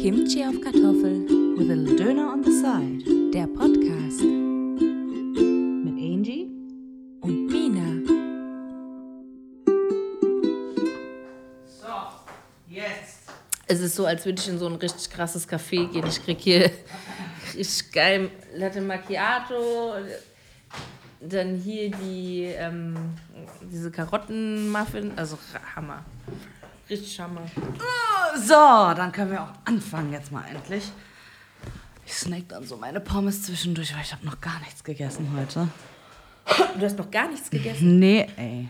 Kimchi auf Kartoffel, with a little Döner on the side. der Podcast Mit Angie. und Mina. Jetzt. Es ist so, als würde ich in so ein richtig krasses Café gehen. Ich krieg hier richtig geil Latte Macchiato, dann hier die, ähm, diese Karottenmuffin, also Hammer. Richtig Hammer. So, dann können wir auch anfangen jetzt mal endlich. Ich snack dann so meine Pommes zwischendurch, weil ich habe noch gar nichts gegessen heute. Du hast noch gar nichts gegessen? Nee, ey.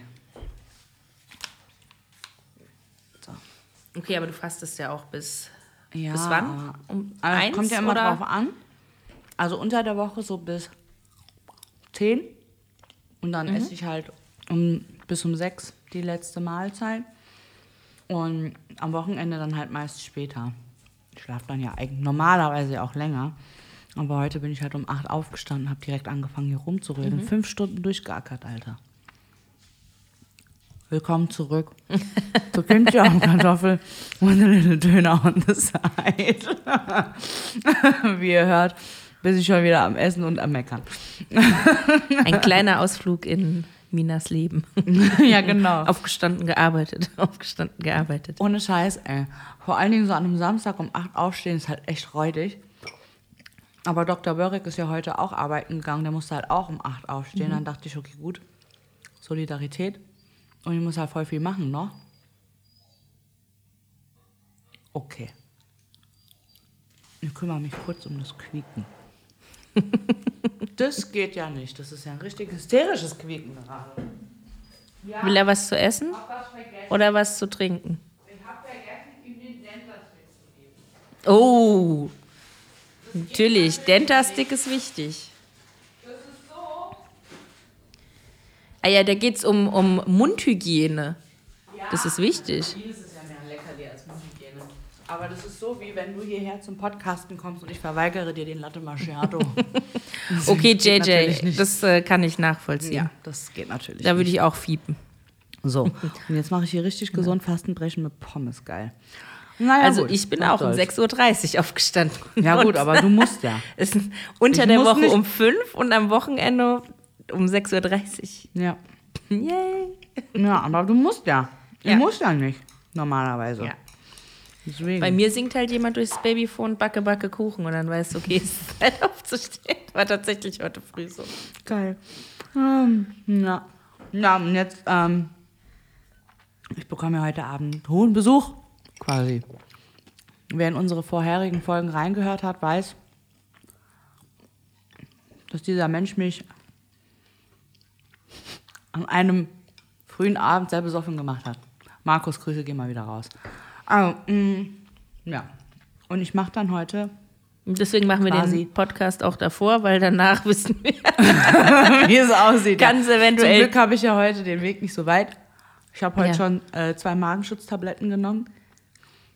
So. Okay, aber du fastest ja auch bis, Ja. bis wann? Um es eins kommt ja immer oder? drauf an. Also unter der Woche so bis 10. Und dann esse ich halt um, bis um 6 die letzte Mahlzeit. Und am Wochenende dann halt meist später. Ich schlafe dann ja eigentlich normalerweise auch länger. Aber heute bin ich halt um 8 aufgestanden, habe direkt angefangen hier rumzureden. Fünf Stunden durchgeackert, Alter. Willkommen zurück. zu Kimchi auf Kartoffel und eine little Döner on the side. Wie ihr hört, bin ich schon wieder am Essen und am Meckern. Ein kleiner Ausflug in Minas Leben. ja, genau. Aufgestanden, gearbeitet. Aufgestanden, gearbeitet. Ohne Scheiß, ey. Vor allen Dingen so an einem Samstag um 8 aufstehen ist halt echt räudig. Aber Dr. Börek ist ja heute auch arbeiten gegangen. Der musste halt auch um 8 aufstehen. Dann dachte ich, okay, gut. Solidarität. Und ich muss halt voll viel machen, noch. Okay. Ich kümmere mich kurz um das Quieken. das geht ja nicht. Das ist ja ein richtig hysterisches Quieken gerade. Will er was zu essen oder was zu trinken? Oh, natürlich. Dentastick ist wichtig. Ah ja, da geht es um, um Mundhygiene. Das ist wichtig. Ist ja mehr Leckerli als Mundhygiene. Aber das ist so, wie wenn du hierher zum Podcasten kommst und ich verweigere dir den Latte Macchiato. Okay, JJ, das äh, kann ich nachvollziehen. ja, das geht natürlich. Da würde ich auch fiepen. So, und jetzt mache ich hier richtig gesund Fastenbrechen mit Pommes. Geil. Naja, Also gut, ich bin auch um soll's. 6.30 Uhr aufgestanden. Ja gut, aber du musst ja. Es ist unter Ich der Woche nicht- um 5 und am Wochenende um 6.30 Ja. Uhr. Yay. Ja, aber du musst ja. Du Ja. musst ja nicht, normalerweise. Ja. Deswegen. Bei mir singt halt jemand durchs Babyphone Backe, Backe, Kuchen und dann weißt du, okay, es ist Zeit aufzustehen. War tatsächlich heute früh so. Geil. Ähm, ja. Ja, und jetzt, ähm, ich bekomme ja heute Abend hohen Besuch, quasi. Wer in unsere vorherigen Folgen reingehört hat, weiß, dass dieser Mensch mich an einem frühen Abend sehr besoffen gemacht hat. Markus, Grüße, geh mal wieder raus. Also, mh, ja. Und ich mache dann heute, Und deswegen machen wir den Podcast auch davor, weil danach wissen wir, wie es aussieht. Ganz Zum eventuell- Glück habe ich ja heute den Weg nicht so weit. Ich habe heute Ja. schon äh, zwei Magenschutztabletten genommen.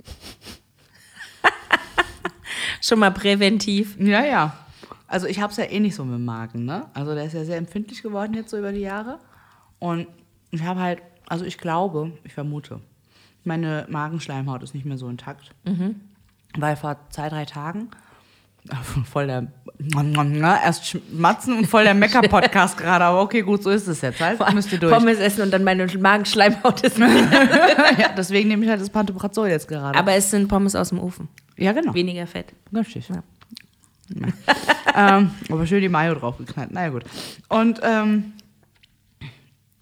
schon mal präventiv. Ja, ja. Also ich habe es ja eh nicht so mit dem Magen, ne? Also der ist ja sehr empfindlich geworden jetzt so über die Jahre. Und ich habe halt, also ich glaube, ich vermute, meine Magenschleimhaut ist nicht mehr so intakt. Weil vor zwei, drei Tagen, voll der, erst schmatzen und voll der Mecker-Podcast gerade, aber okay, gut, so ist es jetzt halt. Müsst ihr durch. Pommes essen und dann meine Magenschleimhaut ist. ja, deswegen nehme ich halt das Pantoprazol jetzt gerade. Aber es sind Pommes aus dem Ofen. ja, genau. Weniger Fett. Richtig. Ja. ähm, aber schön die Mayo draufgeknallt. Naja, gut. Und ähm,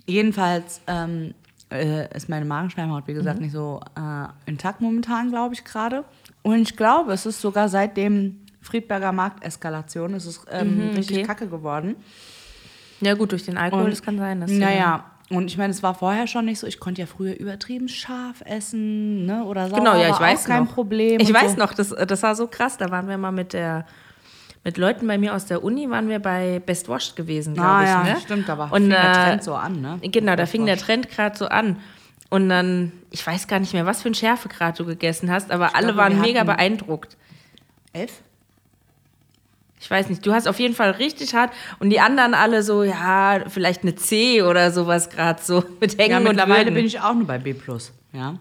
jedenfalls ähm, äh, ist meine Magenschleimhaut, wie gesagt, nicht so äh, intakt momentan, glaube ich, gerade. Und ich glaube, es ist sogar seit dem Friedberger Markteskalation, es ist ähm, richtig okay. kacke geworden. Ja gut, durch den Alkohol, Und- das kann sein. Dass Naja, und ich meine, es war vorher schon nicht so, ich konnte ja früher übertrieben scharf essen, ne? Oder sauer, Genau, ja, ich weiß auch kein noch. Problem. Ich weiß so. noch, das, das war so krass. Da waren wir mal mit der mit Leuten bei mir aus der Uni, waren wir bei Best Washed gewesen, glaube Ah ich. ja, ne? stimmt, da war Und, fing der äh, Trend so an, ne? Genau, da fing der. Trend gerade so an. Und dann, ich weiß gar nicht mehr, was für ein Schärfegrad du gegessen hast, aber alle glaube, waren mega beeindruckt. Elf? Ich weiß nicht, du hast auf jeden Fall richtig hart und die anderen alle so, ja, vielleicht eine C oder sowas gerade so mit Hängen Ja, und mittlerweile bin ich auch nur bei B+. Ja.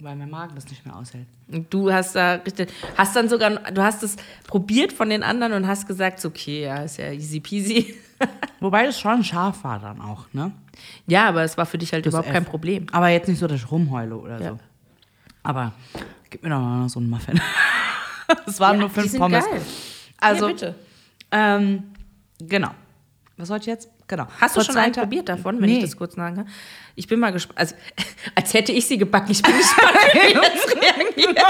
Weil mein Magen das nicht mehr aushält. Und Du hast da richtig, hast dann sogar, du hast es probiert von den anderen und hast gesagt, okay, ja, ist ja easy peasy. Wobei das schon scharf war dann auch, ne? Ja, aber es war für dich halt überhaupt F. kein Problem. Aber jetzt nicht so, dass ich rumheule oder Ja. so. Aber gib mir doch mal noch so einen Muffin. Es waren nur die fünf sind Pommes. geil. Also, ja, bitte. ähm, genau. Was wollte ich jetzt? Genau. Hast du Vor schon einen probiert davon, wenn nee. ich das kurz sagen kann? Ich bin mal gespannt. Also, als hätte ich sie gebacken. Ich bin gespannt, wie du jetzt reagierst.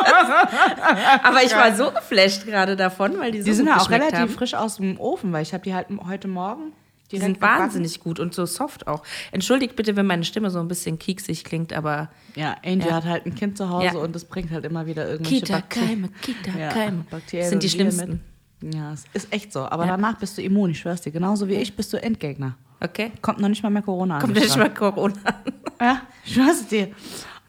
Aber ich war so geflasht gerade davon, weil die so Die sind ja auch relativ haben. frisch aus dem Ofen, weil ich habe die halt heute Morgen. Die sind gebacken. wahnsinnig gut und so soft auch. Entschuldigt bitte, wenn meine Stimme so ein bisschen kieksig klingt, aber Ja, Angie Ja. hat halt ein Kind zu Hause Ja. und das bringt halt immer wieder irgendwelche Kita-Keime, Bakterien. Kita-Keime Bakterien sind die schlimmsten. Mit. Ja, es ist echt so. Aber Ja. danach bist du immun, ich schwör's dir. Genauso wie ich bist du Endgegner. Okay? Kommt noch nicht mal mehr Corona Kommt an. nicht mal Corona. Ja, ich schwör's dir.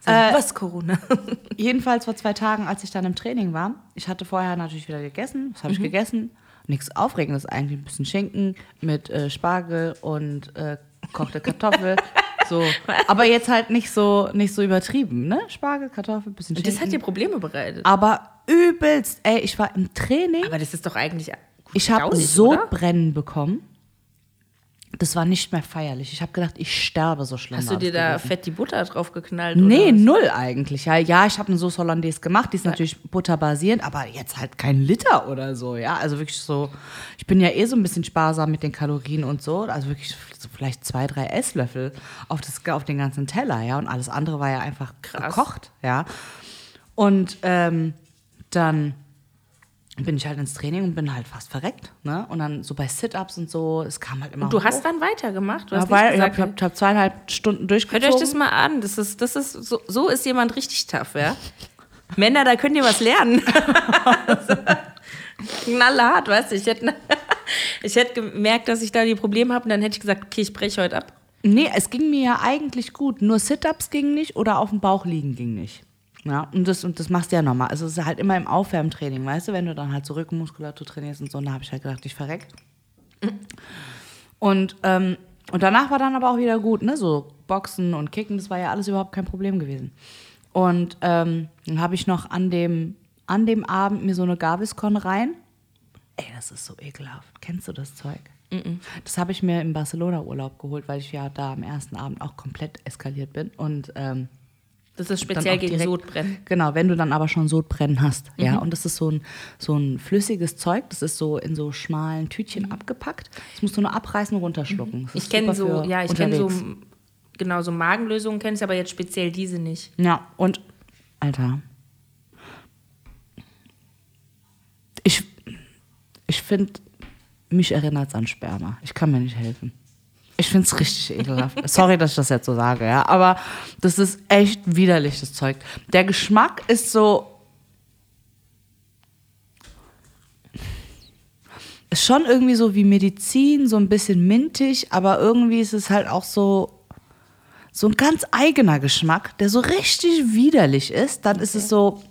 Äh, Was Corona? Jedenfalls vor zwei Tagen, als ich dann im Training war, ich hatte vorher natürlich wieder gegessen. Was habe Mhm. ich gegessen? Nichts Aufregendes eigentlich. Ein bisschen Schinken mit äh, Spargel und äh, kochte Kartoffel. so. Aber jetzt halt nicht so, nicht so übertrieben, ne? Spargel, Kartoffel, bisschen Und Schinken. das hat dir Probleme bereitet. Aber übelst. Ey, ich war im Training. Aber das ist doch eigentlich Ich habe oder? Sodbrennen bekommen. Das war nicht mehr feierlich. Ich habe gedacht, ich sterbe so schlimm. Hast du dir da gewesen. fett die Butter drauf geknallt? Nee, null eigentlich. Ja, ja ich habe eine Sauce Hollandaise gemacht, die ist natürlich butterbasierend, aber jetzt halt kein Liter oder so, ja. Also wirklich so, ich bin ja eh so ein bisschen sparsam mit den Kalorien und so. Also wirklich so vielleicht zwei, drei Esslöffel auf, das, auf den ganzen Teller, ja. Und alles andere war ja einfach Krass. gekocht, ja. Und ähm, dann bin ich halt ins Training und bin halt fast verreckt, ne? Und dann so bei Sit-Ups und so, es kam halt immer Und du hoch. hast dann weitergemacht? Du ja, hast weil nicht ich habe gesagt, hab, hab zweieinhalb Stunden Hört durchgezogen. euch das mal an. Das ist, das ist, so, so ist jemand richtig tough, ja? Männer, da könnt ihr was lernen. Knallhart, weißt du? Ich hätte, ich hätte gemerkt, dass ich da die Probleme habe und dann hätte ich gesagt, okay, ich breche heute ab. Nee, es ging mir ja eigentlich gut. Nur Sit-Ups ging nicht oder auf dem Bauch liegen ging nicht. Ja, und das, und das machst du ja nochmal. Also es ist halt immer im Aufwärmtraining, weißt du, wenn du dann halt so Rückenmuskulatur trainierst und so, und da habe ich halt gedacht, ich verreck. Und, ähm, und danach war dann aber auch wieder gut, ne? So Boxen und Kicken, das war ja alles überhaupt kein Problem gewesen. Und ähm, dann habe ich noch an dem, an dem Abend mir so eine Gaviscon rein. Ey, das ist so ekelhaft. Kennst du das Zeug? Das habe ich mir im Barcelona-Urlaub geholt, weil ich ja da am ersten Abend auch komplett eskaliert bin. Und ähm, Das ist speziell gegen direkt- Sodbrennen. Genau, wenn du dann aber schon Sodbrennen hast. Ja, und das ist so ein, so ein flüssiges Zeug, das ist so in so schmalen Tütchen abgepackt. Das musst du nur abreißen und runterschlucken. Das Ich kenne so, ja, ich kenne so, genau, so Magenlösungen kenne ich, aber jetzt speziell diese nicht. Ja, und Alter. Ich, ich finde, mich erinnert es an Sperma. Ich kann mir nicht helfen. Ich finde es richtig ekelhaft. Sorry, dass ich das jetzt so sage, ja. Aber das ist echt widerlich, das Zeug. Der Geschmack ist so. Ist schon irgendwie so wie Medizin, so ein bisschen mintig, aber irgendwie ist es halt auch so so ein ganz eigener Geschmack, der so richtig widerlich ist, dann ist es so,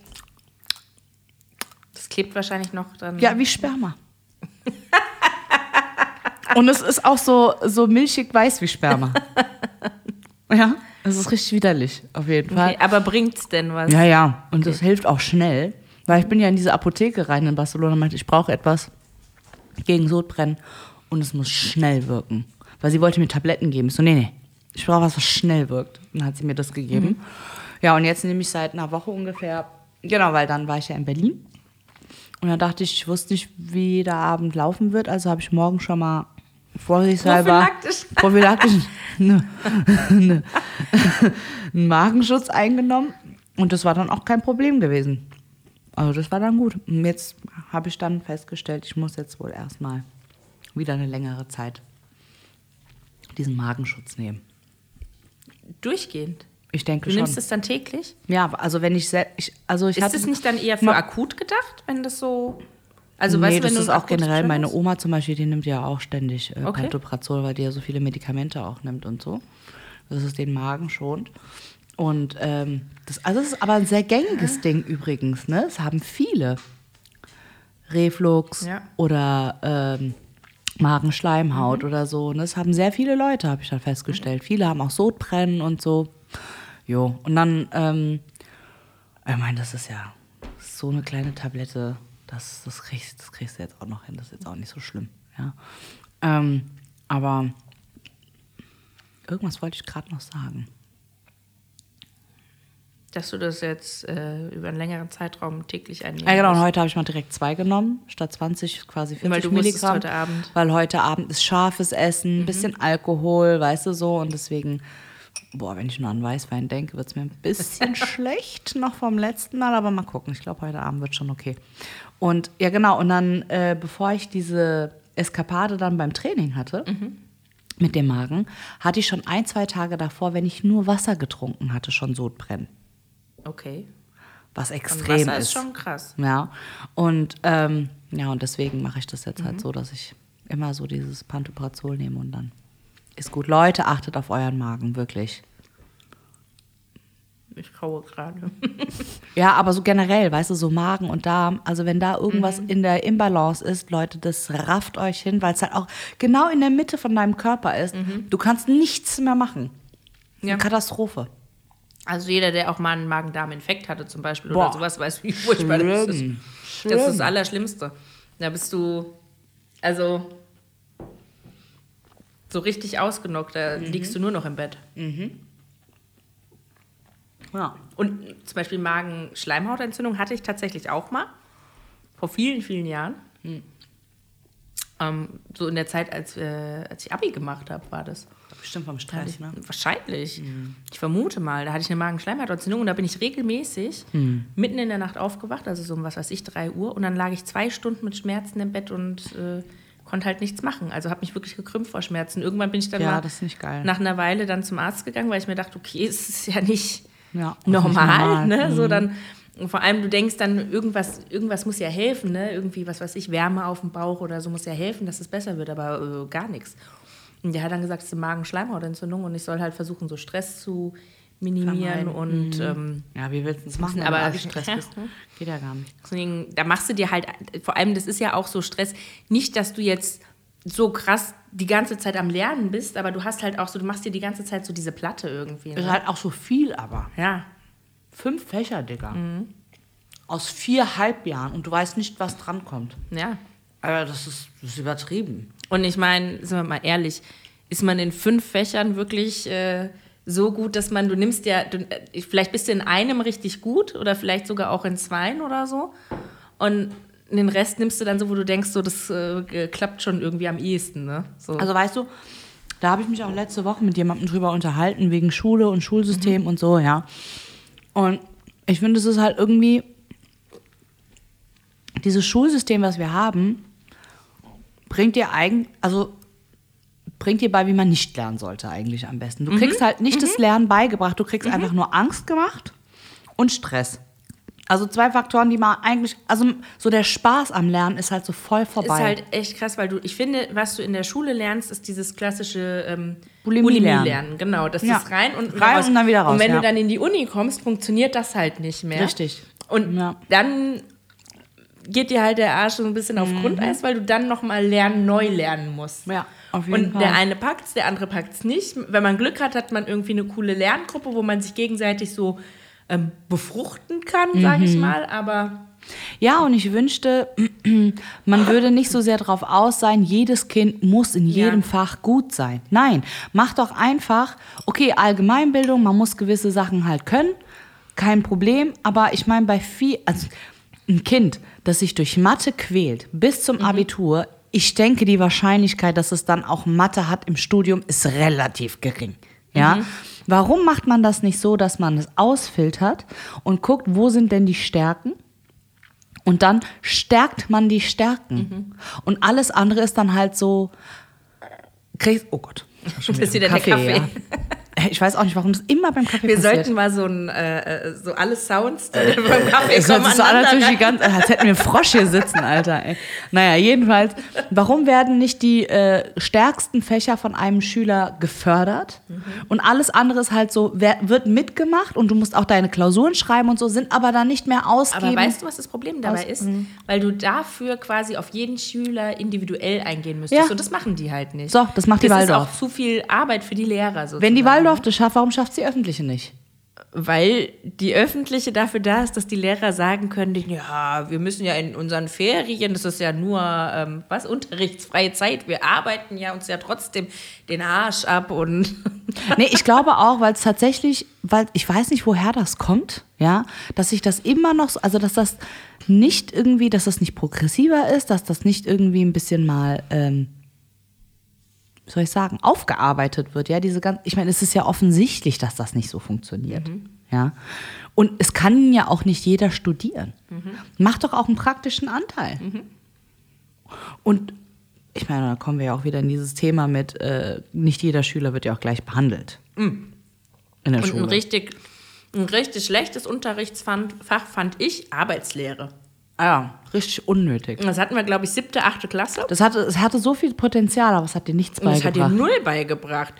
Das klebt wahrscheinlich noch dann. ja, wie Sperma. Und es ist auch so, so milchig weiß wie Sperma. Ja, es ist richtig widerlich, auf jeden Fall. Okay, aber bringt's denn was? Ja, ja, und das hilft auch schnell, weil ich bin ja in diese Apotheke rein in Barcelona und meinte, ich brauche etwas gegen Sodbrennen und es muss schnell wirken. Weil sie wollte mir Tabletten geben. Ich so, nee, nee, ich brauche was, was schnell wirkt. Und dann hat sie mir das gegeben. Ja, und jetzt nehme ich seit einer Woche ungefähr, genau, weil dann war ich ja in Berlin. Und dann dachte ich, ich wusste nicht, wie der Abend laufen wird, also habe ich morgen schon mal vorsichtshalber Prophylaktisch. prophylaktisch ne, ne, einen Magenschutz eingenommen. Und das war dann auch kein Problem gewesen. Also das war dann gut. Und jetzt habe ich dann festgestellt, ich muss jetzt wohl erstmal wieder eine längere Zeit diesen Magenschutz nehmen. Durchgehend. Ich denke Du schon. nimmst es dann täglich? ja, also wenn ich, ich also ich Ist es nicht dann eher für akut gedacht, wenn das so. Also, nee, weißt das ist auch generell, meine? Oma zum Beispiel, die nimmt ja auch ständig äh, Okay. Pantoprazol, weil die ja so viele Medikamente auch nimmt und so. Das ist den Magen schont. Und ähm, das, also das ist aber ein sehr gängiges Ding übrigens, ne? Es haben viele. Reflux Ja. oder ähm, Magenschleimhaut Mhm. oder so. Ne? Das haben sehr viele Leute, habe ich dann festgestellt. Viele haben auch Sodbrennen und so. Jo, und dann ähm, Ich meine, das ist ja so eine kleine Tablette, das, das, kriegst, das kriegst du jetzt auch noch hin. Das ist jetzt auch nicht so schlimm. Ja. Ähm, aber irgendwas wollte ich gerade noch sagen. Dass du das jetzt äh, über einen längeren Zeitraum täglich einnehmen Ja, genau. Und heute habe ich mal direkt zwei genommen, statt 20 quasi 40 Weil du Milligramm. heute Abend. Weil heute Abend ist scharfes Essen, ein Mhm. bisschen Alkohol, weißt du so. Und deswegen, boah, wenn ich nur an Weißwein denke, wird es mir ein bisschen schlecht noch vom letzten Mal. Aber mal gucken. Ich glaube, heute Abend wird schon okay. Und ja, genau. Und dann, äh, bevor ich diese Eskapade dann beim Training hatte, Mhm. mit dem Magen, hatte ich schon ein, zwei Tage davor, wenn ich nur Wasser getrunken hatte, schon Sodbrennen. Okay. Was Und extrem Wasser ist. ist schon krass. Ja, und ähm, ja, und deswegen mache ich das jetzt Mhm. halt so, dass ich immer so dieses Pantoprazol nehme und dann ist gut. Leute, achtet auf euren Magen, wirklich. Ich kaue gerade. Ja, aber so generell, weißt du, so Magen und Darm, also wenn da irgendwas Mhm. in der Imbalance ist, Leute, das rafft euch hin, weil es halt auch genau in der Mitte von deinem Körper ist. Du kannst nichts mehr machen. Mhm. Ja. Eine Katastrophe. Also jeder, der auch mal einen Magen-Darm-Infekt hatte zum Beispiel Boah. oder sowas, weiß, wie furchtbar das ist. Schlimm. Das ist das Schlimm. Allerschlimmste. Da bist du, also so richtig ausgenockt, da Mhm. liegst du nur noch im Bett. Ja. Und zum Beispiel Magen-Schleimhautentzündung hatte ich tatsächlich auch mal. Vor vielen, vielen Jahren. Hm. Ähm, so in der Zeit, als, äh, als ich Abi gemacht habe, war das. Bestimmt vom Stress, ich, ne? Wahrscheinlich. Ich vermute mal. Da hatte ich eine Magenschleimhautentzündung und da bin ich regelmäßig mitten in der Nacht aufgewacht, also so um was weiß ich, 3 Uhr. Und dann lag ich zwei Stunden mit Schmerzen im Bett und äh, konnte halt nichts machen. Also habe mich wirklich gekrümmt vor Schmerzen. Irgendwann bin ich dann Ja, mal nach einer Weile dann zum Arzt gegangen, weil ich mir dachte, okay, es ist ja nicht Ja, normal, nicht normal. ne? So dann und vor allem du denkst dann irgendwas irgendwas muss ja helfen, ne? Irgendwie was weiß ich, Wärme auf dem Bauch oder so muss ja helfen, dass es besser wird, aber äh, gar nichts. Und der hat dann gesagt, es ist eine Magenschleimhautentzündung und ich soll halt versuchen, so Stress zu minimieren Vermeiden. und ähm, Ja, wie willst du es machen, Aber- Stress bist? Geht ja gar nicht. Deswegen, da machst du dir halt, vor allem, das ist ja auch so Stress, nicht, dass du jetzt so krass die ganze Zeit am Lernen bist, aber du hast halt auch so, du machst dir die ganze Zeit so diese Platte irgendwie. Ist Ne? halt auch so viel, aber. Ja, Fünf Fächer, Digga. Mhm. Aus vier Halbjahren und du weißt nicht, was drankommt. ja. Aber das ist, das ist übertrieben. Und ich meine, sind wir mal ehrlich, ist man in fünf Fächern wirklich äh, so gut, dass man, du nimmst ja, du, äh, vielleicht bist du in einem richtig gut oder vielleicht sogar auch in zweien oder so. Und den Rest nimmst du dann so, wo du denkst, so, das äh, klappt schon irgendwie am ehesten. Ne? So. Also weißt du, da habe ich mich auch letzte Woche mit jemandem drüber unterhalten, wegen Schule und Schulsystem Mhm. und so, ja. Und ich finde, es ist halt irgendwie, dieses Schulsystem, was wir haben, bringt dir eigentlich, also bringt dir bei, wie man nicht lernen sollte eigentlich am besten. Du Mhm. kriegst halt nicht das Lernen beigebracht, du kriegst einfach nur Angst gemacht und Stress. Also zwei Faktoren, die man eigentlich, also so der Spaß am Lernen ist halt so voll vorbei. Ist halt echt krass, weil du, ich finde, was du in der Schule lernst, ist dieses klassische ähm, Bulimie lernen. lernen. Genau, das Ja. ist rein und Rein und dann wieder raus, Und wenn ja. du dann in die Uni kommst, funktioniert das halt nicht mehr. Richtig. Und Ja. dann geht dir halt der Arsch so ein bisschen auf Grundeis, weil du dann nochmal lernen, neu lernen musst. Mhm. Ja, auf jeden Und Fall. der eine packt's, der andere packt's nicht. Wenn man Glück hat, hat man irgendwie eine coole Lerngruppe, wo man sich gegenseitig so ähm, befruchten kann, sage Mhm. ich mal. Aber Ja, und ich wünschte, man würde nicht so sehr darauf aus sein, jedes Kind muss in jedem Ja. Fach gut sein. Nein, mach doch einfach, okay, Allgemeinbildung, man muss gewisse Sachen halt können, kein Problem, aber ich meine, bei viel, also ein Kind, das sich durch Mathe quält bis zum Abitur, ich denke, die Wahrscheinlichkeit, dass es dann auch Mathe hat im Studium, ist relativ gering. Ja? Warum macht man das nicht so, dass man es ausfiltert und guckt, wo sind denn die Stärken? Und dann stärkt man die Stärken. Und alles andere ist dann halt so. Kriegst, oh Gott. Das ist wieder der Kaffee. Ja. Ich weiß auch nicht, warum das immer beim Kaffee wir passiert. sollten mal so ein, äh, äh, so alle Sounds die beim Kaffee Es hört kommen sich so an, als, würde ich die ganze, als hätten wir einen Frosch hier sitzen, Alter. Ey. Naja, jedenfalls, warum werden nicht die äh, stärksten Fächer von einem Schüler gefördert? Mhm. Und alles andere ist halt so, wer, wird mitgemacht und du musst auch deine Klausuren schreiben und so, sind aber dann nicht mehr ausgeben. Aber weißt du, was das Problem dabei Aus- ist? Weil du dafür quasi auf jeden Schüler individuell eingehen müsstest. Ja. Und das machen die halt nicht. So, das macht die Das Waldorf. ist auch zu viel Arbeit für die Lehrer sozusagen. Wenn die Waldorf das schafft, warum schafft sie öffentliche nicht? Weil die öffentliche dafür da ist, dass die Lehrer sagen können, ja, wir müssen ja in unseren Ferien, das ist ja nur, ähm, was, unterrichtsfreie Zeit, wir arbeiten ja uns ja trotzdem den Arsch ab und Nee, ich glaube auch, weil es tatsächlich, weil ich weiß nicht, woher das kommt, ja, dass sich das immer noch, so- also dass das nicht irgendwie, dass das nicht progressiver ist, dass das nicht irgendwie ein bisschen mal, ähm, wie soll ich sagen, aufgearbeitet wird, ja, diese ganz, ich meine, es ist ja offensichtlich, dass das nicht so funktioniert, ja. Und es kann ja auch nicht jeder studieren. Macht doch auch einen praktischen Anteil. Und ich meine, da kommen wir ja auch wieder in dieses Thema mit, äh, nicht jeder Schüler wird ja auch gleich behandelt. In der Und ein Schule. richtig, ein richtig schlechtes Unterrichtsfach fand ich Arbeitslehre. Ah ja, richtig unnötig. Das hatten wir, glaube ich, siebte, achte Klasse. Das hatte, es hatte so viel Potenzial, aber es hat dir nichts Und das hat dir beigebracht. null beigebracht.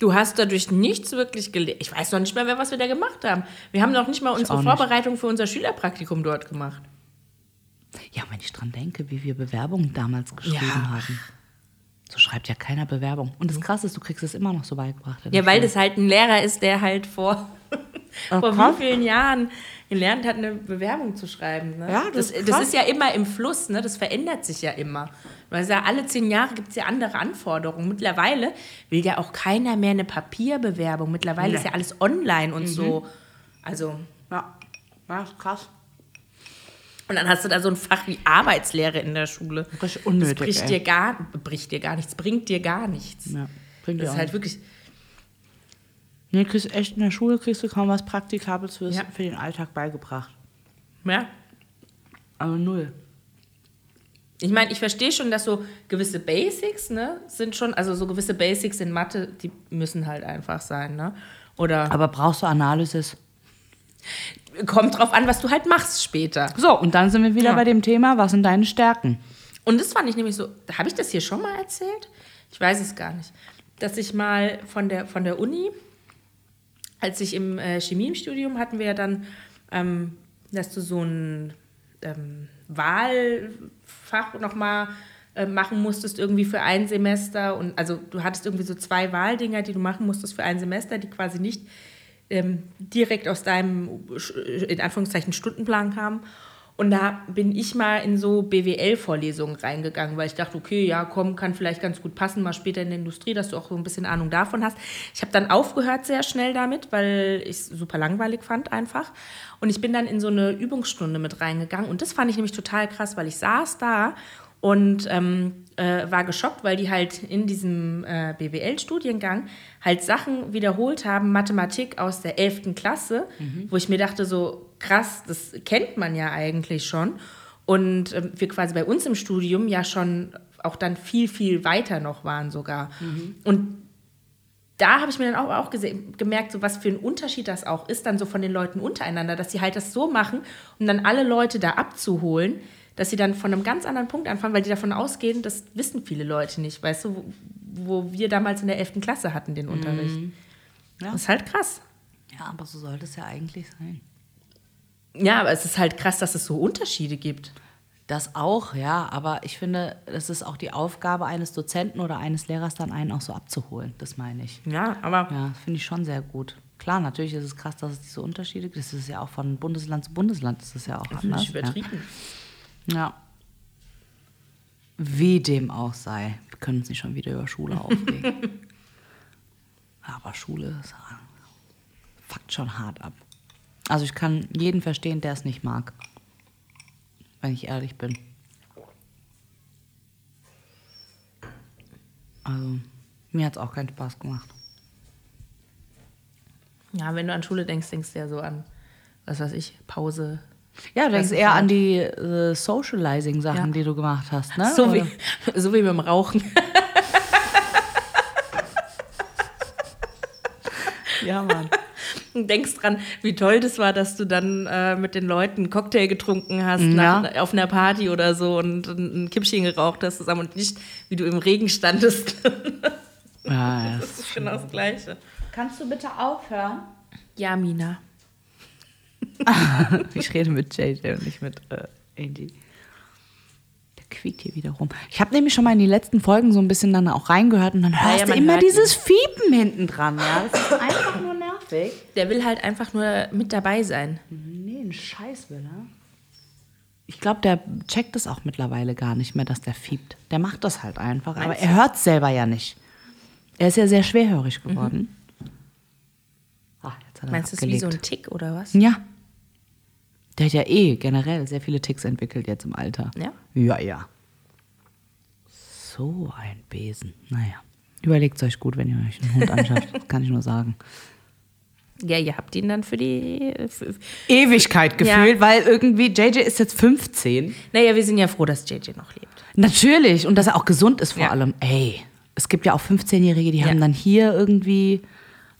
Du hast dadurch nichts wirklich gelernt. Ich weiß noch nicht mehr, was wir da gemacht haben. Wir haben noch nicht mal unsere. Vorbereitung für unser Schülerpraktikum dort gemacht. Ja, wenn ich dran denke, wie wir Bewerbungen damals geschrieben Ja. haben. So schreibt ja keiner Bewerbung. Und das Krasse ist, du kriegst es immer noch so beigebracht. Ja, weil das halt ein Lehrer ist, der halt vor, vor krass. wie vielen Jahren gelernt hat, eine Bewerbung zu schreiben. Ne? Ja, das das, ist das ist ja immer im Fluss, ne? das verändert sich ja immer. Weil ja alle zehn Jahre gibt es ja andere Anforderungen. Mittlerweile will ja auch keiner mehr eine Papierbewerbung. Mittlerweile ist ja alles online und so. Also, Ja, ja ist krass. und dann hast du da so ein Fach wie Arbeitslehre in der Schule. Richtig unnötig, Das bricht ey. dir, gar, bricht dir gar nichts, bringt dir gar nichts. Ja, bringt Das dir ist auch halt nicht. wirklich. Nee, kriegst echt in der Schule kriegst du kaum was Praktikables für, Ja. für den Alltag beigebracht. Ja, Aber null. Ich meine, ich verstehe schon, dass so gewisse Basics, ne, sind schon, also so gewisse Basics in Mathe, die müssen halt einfach sein, ne? Oder Aber brauchst du Analysis? kommt drauf an, was du halt machst später. So, und dann sind wir wieder Ja. bei dem Thema, was sind deine Stärken? Und das fand ich nämlich so, habe ich das hier schon mal erzählt? Ich weiß es gar nicht. Dass ich mal von der, von der Uni, als ich im äh, Chemie hatten wir ja dann, ähm, dass du so ein ähm, Wahlfach nochmal äh, machen musstest, irgendwie für ein Semester. Und also du hattest irgendwie so zwei Wahldinger, die du machen musstest für ein Semester, die quasi nicht ähm, direkt aus deinem, äh, in Anführungszeichen, Stundenplan kamen. Und da bin ich mal in so BWL-Vorlesungen reingegangen, weil ich dachte, okay, ja, komm, kann vielleicht ganz gut passen, mal später in der Industrie, dass du auch so ein bisschen Ahnung davon hast. Ich habe dann aufgehört sehr schnell damit, weil ich es super langweilig fand einfach. Und ich bin dann in so eine Übungsstunde mit reingegangen. Und das fand ich nämlich total krass, weil ich saß da und ähm, äh, war geschockt, weil die halt in diesem äh, BWL-Studiengang halt Sachen wiederholt haben, Mathematik aus der 11. Klasse, wo ich mir dachte, so krass, das kennt man ja eigentlich schon. Und ähm, wir quasi bei uns im Studium ja schon auch dann viel, viel weiter noch waren sogar. Und da habe ich mir dann auch, auch gesehen, gemerkt, so was für ein Unterschied das auch ist, dann so von den Leuten untereinander, dass sie halt das so machen, um dann alle Leute da abzuholen, dass sie dann von einem ganz anderen Punkt anfangen, weil die davon ausgehen, das wissen viele Leute nicht, weißt du, wo, wo wir damals in der 11. Klasse hatten den Unterricht. Ja. Das ist halt krass. Ja, aber so sollte es ja eigentlich sein. Ja, aber es ist halt krass, dass es so Unterschiede gibt. Das auch, ja, aber ich finde, es ist auch die Aufgabe eines Dozenten oder eines Lehrers, dann einen auch so abzuholen. Das meine ich. Ja, aber Ja, finde ich schon sehr gut. Klar, natürlich ist es krass, dass es diese Unterschiede gibt. Das ist ja auch von Bundesland zu Bundesland, das ist ja auch finde anders. ich übertrieben. Ja. ja. Wie dem auch sei. Wir können uns nicht schon wieder über Schule aufregen. aber Schule ist, fuckt schon hart ab. Also ich kann jeden verstehen, der es nicht mag. Wenn ich ehrlich bin. Also, mir hat es auch keinen Spaß gemacht. Ja, wenn du an Schule denkst, denkst du ja so an, was weiß ich, Pause. Ja, du denkst eher an die äh, Socializing-Sachen, Ja. die du gemacht hast, ne? So, Oder- wie, so wie beim Rauchen. Ja, Mann. Und denkst dran, wie toll das war, dass du dann äh, mit den Leuten einen Cocktail getrunken hast Ja. nach, auf einer Party oder so und ein ein Kippchen geraucht hast zusammen und nicht, wie du im Regen standest. Ja, ja. Das ist genau das Gleiche. Kannst du bitte aufhören? Ja, Mina. Ich rede mit JJ und nicht mit äh, Angie. Der quiekt hier wieder rum. Ich habe nämlich schon mal in die letzten Folgen so ein bisschen dann auch reingehört und dann hörst ja, du man immer dieses Fiepen hinten dran. Ja? Das ist einfach nur nervig. nervig. Der will halt einfach nur mit dabei sein. Nee, ein Scheiß will er. Ich glaube, der checkt es auch mittlerweile gar nicht mehr, dass der fiebt. Der macht das halt einfach. aber Meinst er hört es selber ja nicht. Er ist ja sehr schwerhörig geworden. Ah, jetzt hat er Meinst du, das ist wie so ein Tick oder was? Ja. Der hat ja eh generell sehr viele Ticks entwickelt jetzt im Alter. Ja? Ja, ja. So ein Besen. Naja. Überlegt euch gut, wenn ihr euch einen Hund anschafft. Das kann ich nur sagen. Ja, ihr habt ihn dann für die. Für, Ewigkeit gefühlt, weil irgendwie JJ ist jetzt 15. naja, wir sind ja froh, dass JJ noch lebt. Natürlich. Und dass er auch gesund ist vor Ja. allem. Ey, es gibt ja auch 15-Jährige, die Ja. haben dann hier irgendwie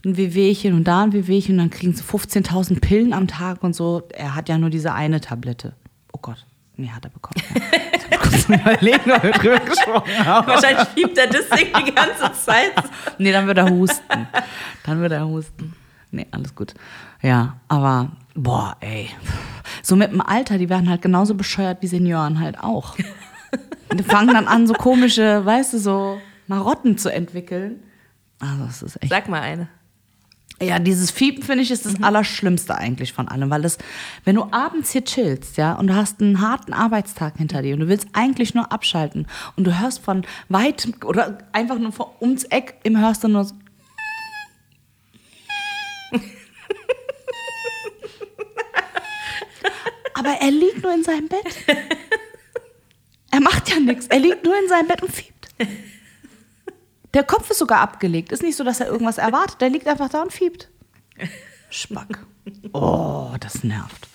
ein Wehwehchen und da ein Wehwehchen und dann kriegen sie 15.000 Pillen am Tag und so. Er hat ja nur diese eine Tablette. Oh Gott. Nee, hat er bekommen. Ja. Kurz überlegen, ob wir drüber gesprochen haben. Wahrscheinlich fiebt er das Ding die ganze Zeit. Nee, dann wird er husten. Dann wird er husten. Nee, alles gut. Ja, aber boah, ey. So mit dem Alter, die werden halt genauso bescheuert wie Senioren halt auch. Die fangen dann an, so komische, weißt du, so Marotten zu entwickeln. Also, das ist echt. Sag mal eine. Ja, dieses Fiepen, finde ich, ist das Allerschlimmste eigentlich von allem, weil das, wenn du abends hier chillst, ja, und du hast einen harten Arbeitstag hinter dir und du willst eigentlich nur abschalten und du hörst von weitem oder einfach nur von, ums Eck im hörst du nur so, Aber er liegt nur in seinem Bett. Er macht ja nichts. Er liegt nur in seinem Bett und fiebt. Der Kopf ist sogar abgelegt. Ist nicht so, dass er irgendwas erwartet. Der liegt einfach da und fiebt. Spack. Oh, das nervt.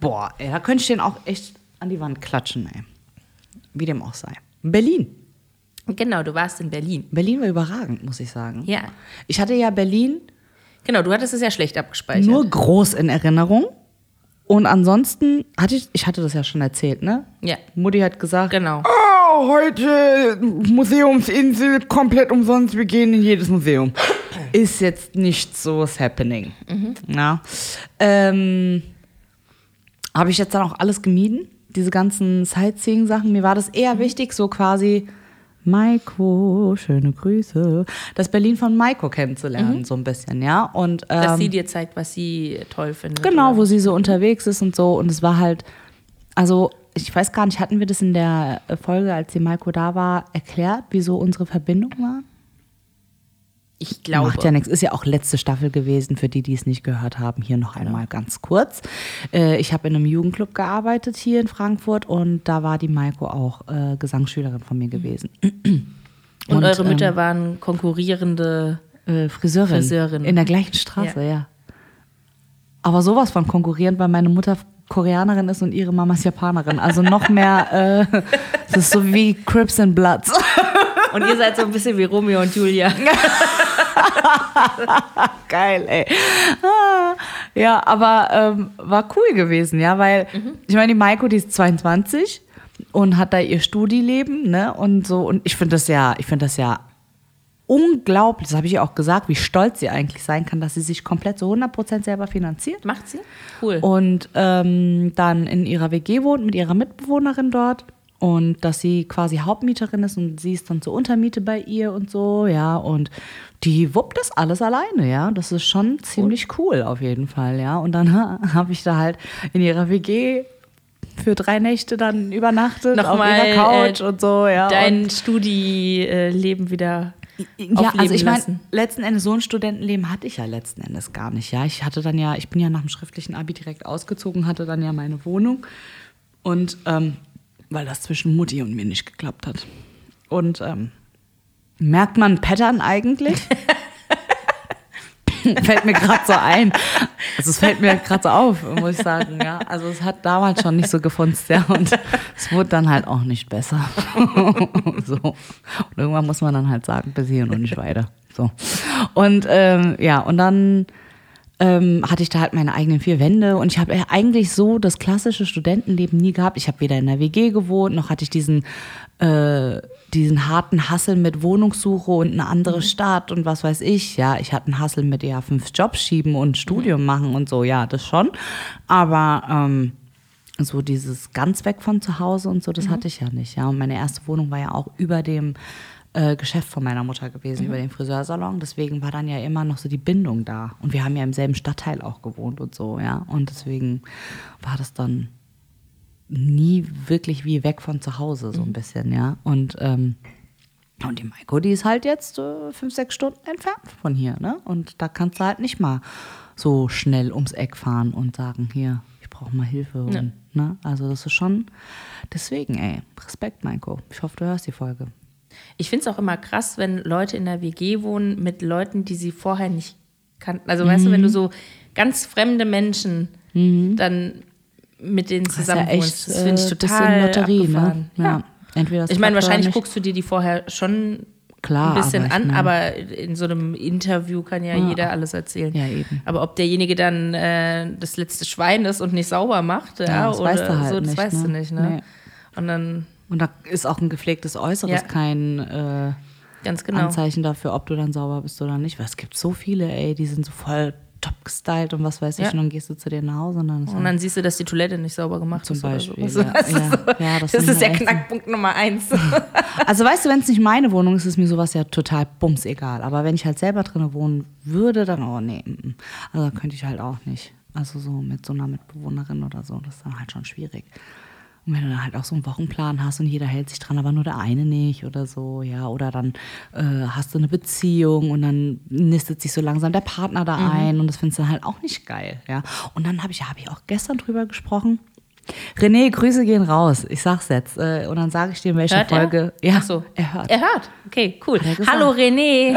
Boah, ey, da könnte ich den auch echt an die Wand klatschen, ey. Wie dem auch sei. Berlin. Genau, du warst in Berlin. Berlin war überragend, muss ich sagen. Ja. Ich hatte ja Berlin Genau, du hattest es ja schlecht abgespeichert. nur groß in Erinnerung. Und ansonsten hatte ich, ich hatte das ja schon erzählt, ne? Ja. Mutti hat gesagt, Genau. Oh, heute Museumsinsel komplett umsonst. Wir gehen in jedes Museum. Ist jetzt nicht so was happening. Ja. Ähm, Habe ich jetzt dann auch alles gemieden? Diese ganzen Sightseeing-Sachen. Mir war das eher wichtig, so quasi Maiko, schöne Grüße, das Berlin von Maiko kennenzulernen, so ein bisschen, ja. Und, Dass ähm, sie dir zeigt, was sie toll findet. Genau, oder? wo sie so unterwegs ist und so. Und es war halt, also ich weiß gar nicht, hatten wir das in der Folge, als die Maiko da war, erklärt, wieso unsere Verbindung war? Ich glaube. Macht ja nichts. Ist ja auch letzte Staffel gewesen, für die, die es nicht gehört haben. Hier noch einmal ganz kurz. Äh, ich habe in einem Jugendclub gearbeitet hier in Frankfurt und da war die Maiko auch äh, Gesangsschülerin von mir gewesen. Und, Und, eure Mütter ähm, waren konkurrierende. Äh, Friseurin. Friseurin. In der gleichen Straße, Ja. ja. Aber sowas von konkurrierend, weil meine Mutter Koreanerin ist und ihre Mama ist Japanerin. Also noch mehr, äh, das ist so wie Crips and Bloods. Und ihr seid so ein bisschen wie Romeo und Julia. Geil, ey. Ah, ja, aber ähm, war cool gewesen, ja, weil ich meine, die Maiko, die ist 22 und hat da ihr Studileben, ne, und so. Und ich finde das ja, ich finde das ja unglaublich, das habe ich ihr auch gesagt, wie stolz sie eigentlich sein kann, dass sie sich komplett so 100% selber finanziert. Macht sie? Cool. und ähm, dann in ihrer WG wohnt mit ihrer Mitbewohnerin dort und dass sie quasi Hauptmieterin ist und sie ist dann zur Untermiete bei ihr und so, ja, und die wuppt das alles alleine, ja, das ist schon ziemlich cool auf jeden Fall, ja, und dann habe ich da halt in ihrer WG für drei Nächte dann übernachtet auf Nochmal, ihrer Couch äh, und so, ja. Dein Studi-Leben wieder ja, also ich meine, letzten Endes so ein Studentenleben hatte ich ja letzten Endes gar nicht. Ja, ich hatte dann ja, ich bin ja nach dem schriftlichen Abi direkt ausgezogen, hatte dann ja meine Wohnung. Und ähm, weil das zwischen Mutti und mir nicht geklappt hat. Und ähm, merkt man Pattern eigentlich? fällt mir gerade so ein. Also es fällt mir gerade so auf, muss ich sagen. Ja, also es hat damals schon nicht so gefunzt, ja, und es wurde dann halt auch nicht besser. so und irgendwann muss man dann halt sagen, bis hier und nicht weiter. So und ähm, ja und dann ähm, hatte ich da halt meine eigenen vier Wände und ich habe ja eigentlich so das klassische Studentenleben nie gehabt. Ich habe weder in der WG gewohnt, noch hatte ich diesen, äh, diesen harten Hassel mit Wohnungssuche und eine andere Stadt und was weiß ich. Ja, ich hatte einen Hassel mit ja fünf Jobs schieben und Studium machen und so, ja, das schon. Aber ähm, so dieses ganz weg von zu Hause und so, das hatte ich ja nicht. Ja, und meine erste Wohnung war ja auch über dem äh, Geschäft von meiner Mutter gewesen, über den Friseursalon. Deswegen war dann ja immer noch so die Bindung da. Und wir haben ja im selben Stadtteil auch gewohnt und so, ja. Und deswegen war das dann nie wirklich wie weg von zu Hause, so ein bisschen, ja. Und, ähm, und die Maiko, die ist halt jetzt äh, fünf, sechs Stunden entfernt von hier, ne? Und da kannst du halt nicht mal so schnell ums Eck fahren und sagen, hier, ich brauche mal Hilfe. Und, Ja. ne? Also das ist schon, deswegen, ey, Respekt, Maiko. Ich hoffe, du hörst die Folge. Ich finde es auch immer krass, wenn Leute in der WG wohnen mit Leuten, die sie vorher nicht kannten. Also weißt du, wenn du Mhm. so ganz fremde Menschen dann mit denen Das zusammen ja echt, wohnst. Das finde ich äh, total bisschen Lotterie, abgefahren. ne? Ja. Entweder das Ich meine, wahrscheinlich guckst du dir die vorher schon Klar, ein bisschen aber ich an, meine- aber in so einem Interview kann ja, Ja. jeder alles erzählen. Ja, eben. Aber ob derjenige dann äh, das letzte Schwein ist und nicht sauber macht, ja, Ja, das oder weißt du halt so, das nicht, weißt ne? du nicht, ne? Nee. Und dann, Und da ist auch ein gepflegtes Äußeres Ja. kein äh, ganz genau. Anzeichen dafür, ob du dann sauber bist oder nicht. Weil es gibt so viele, ey, die sind so voll top gestylt und was weiß ich. Ja. Und dann gehst du zu denen nach Hause und dann ist Und dann siehst du, dass die Toilette nicht sauber gemacht Zum ist. oder Beispiel, sowas. ja. Du, Ja. so. Ja, das das, ist halt so- Knackpunkt Nummer eins. Also weißt du, wenn es nicht meine Wohnung ist, ist mir sowas ja total bums egal. Aber wenn ich halt selber drin wohnen würde, dann, oh nee, mm, mm. also könnte ich halt auch nicht. Also so mit so einer Mitbewohnerin oder so, das ist dann halt schon schwierig. Und wenn du dann halt auch so einen Wochenplan hast und jeder hält sich dran, aber nur der eine nicht oder so, ja, oder dann äh, hast du eine Beziehung und dann nistet sich so langsam der Partner da ein und das findest du dann halt auch nicht geil, ja. Und dann habe ich, habe ich auch gestern drüber gesprochen. René, Grüße gehen raus. Ich sag's jetzt. Äh, und dann sage ich dir, in welcher Hört er? Folge. Ja, Ach so. er hört. Er hört. Okay, cool. Er. Hallo René.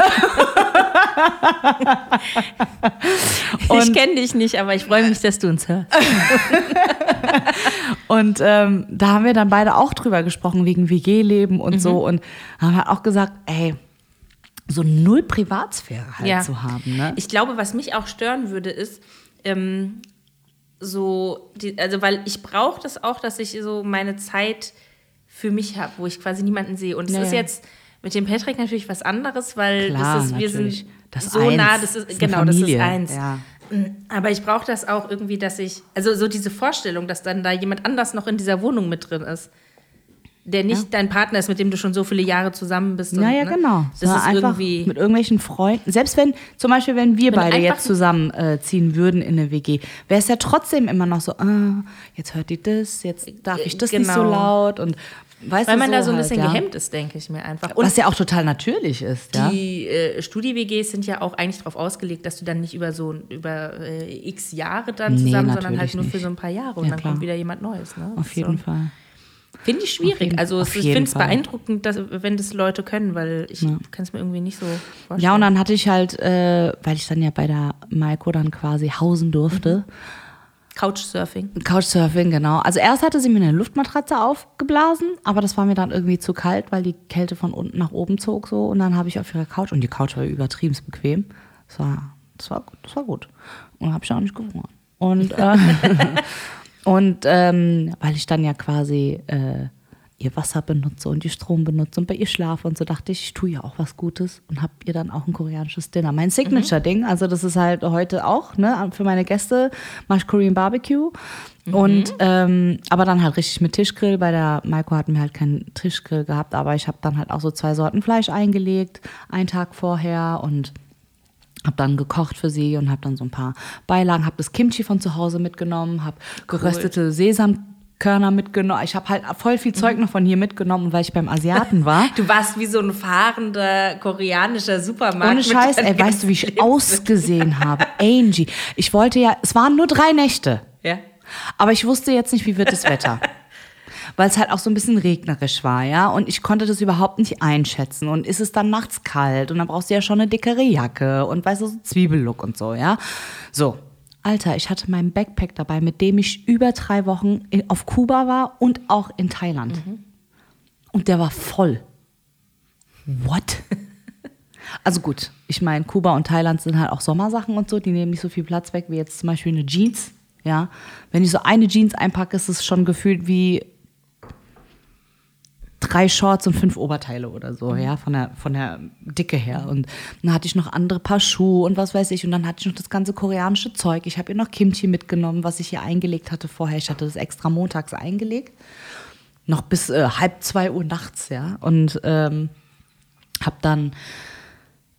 ich kenne dich nicht, aber ich freue mich, dass du uns hörst. Und ähm, da haben wir dann beide auch drüber gesprochen, wegen WG-Leben und so. Und haben halt auch gesagt, ey, so null Privatsphäre halt Ja. zu haben. Ne? Ich glaube, was mich auch stören würde, ist, ähm, so, die, also weil ich brauche das auch, dass ich so meine Zeit für mich habe, wo ich quasi niemanden sehe. Und es Ja, ist jetzt mit dem Patrick natürlich was anderes, weil Klar, das ist, wir sind Das so eins. nah, das ist, Das genau, das ist eins. Ja. Aber ich brauche das auch irgendwie, dass ich, also so diese Vorstellung, dass dann da jemand anders noch in dieser Wohnung mit drin ist, der nicht dein Partner ist, mit dem du schon so viele Jahre zusammen bist. und, Ja, ja, ne? genau. Das Sondern ist einfach irgendwie. mit irgendwelchen Freunden. Selbst wenn, zum Beispiel, wenn wir Wenn beide jetzt zusammenziehen äh, würden in eine WG, wäre es ja trotzdem immer noch so, ah, jetzt hört die das, jetzt darf ich das nicht so Genau. laut und weißt Weil man da so ein halt, bisschen ja. gehemmt ist, denke ich mir einfach. Und Was ja auch total natürlich ist, ja. die äh, Studi-WGs sind ja auch eigentlich darauf ausgelegt, dass du dann nicht über so über äh, x Jahre dann Nee, zusammen, sondern natürlich halt nur für nicht. so ein paar Jahre und Ja, dann klar. kommt wieder jemand Neues. Ne? Auf jeden Fall. Finde ich schwierig. also auf es- ich finde es beeindruckend, dass, wenn das Leute können, weil ich kann es mir irgendwie nicht so vorstellen. Ja, und dann hatte ich halt, äh, weil ich dann ja bei der Maiko dann quasi hausen durfte, Couchsurfing. Couchsurfing, genau. Also erst hatte sie mir eine Luftmatratze aufgeblasen, aber das war mir dann irgendwie zu kalt, weil die Kälte von unten nach oben zog so. Und dann habe ich auf ihrer Couch, und die Couch war übertrieben bequem. Das war, das war, das war gut. Und habe ich auch nicht gefroren. Und, äh, und ähm, weil ich dann ja quasi äh, ihr Wasser benutze und ihr Strom benutze und bei ihr schlafe und so dachte ich, ich tue ja auch was Gutes und habe ihr dann auch ein koreanisches Dinner. Mein Signature-Ding, also das ist halt heute auch, ne, für meine Gäste mache ich Korean Barbecue. Und ähm, aber dann halt richtig mit Tischgrill. Bei der Maiko hatten wir halt keinen Tischgrill gehabt, aber ich habe dann halt auch so zwei Sorten Fleisch eingelegt, einen Tag vorher und habe dann gekocht für sie und habe dann so ein paar Beilagen, habe das Kimchi von zu Hause mitgenommen, habe geröstete Sesamkörner mitgenommen. Ich habe halt voll viel Zeug noch von hier mitgenommen, weil ich beim Asiaten war. Du warst wie so ein fahrender koreanischer Supermarkt. Ohne Scheiß, ey, weißt du, wie ich Lebensmitteln. ausgesehen habe? Angie. Ich wollte ja, es waren nur drei Nächte. Ja. Aber ich wusste jetzt nicht, wie wird das Wetter. Weil es halt auch so ein bisschen regnerisch war, ja. Und ich konnte das überhaupt nicht einschätzen. Und ist es dann nachts kalt und dann brauchst du ja schon eine dickere Jacke und weißt du, so Zwiebellook und so, ja. So. Alter, ich hatte meinen Backpack dabei, mit dem ich über drei Wochen auf Kuba war und auch in Thailand. Und der war voll. What? Also gut, ich meine, Kuba und Thailand sind halt auch Sommersachen und so, die nehmen nicht so viel Platz weg wie jetzt zum Beispiel eine Jeans. Ja, wenn ich so eine Jeans einpacke, ist es schon gefühlt wie drei Shorts und fünf Oberteile oder so, ja, von der, von der Dicke her. Und dann hatte ich noch andere Paar Schuhe und was weiß ich. Und dann hatte ich noch das ganze koreanische Zeug. Ich habe ihr noch Kimchi mitgenommen, was ich hier eingelegt hatte vorher. Ich hatte das extra montags eingelegt. Noch bis äh, halb zwei Uhr nachts, ja. Und ähm, Hab dann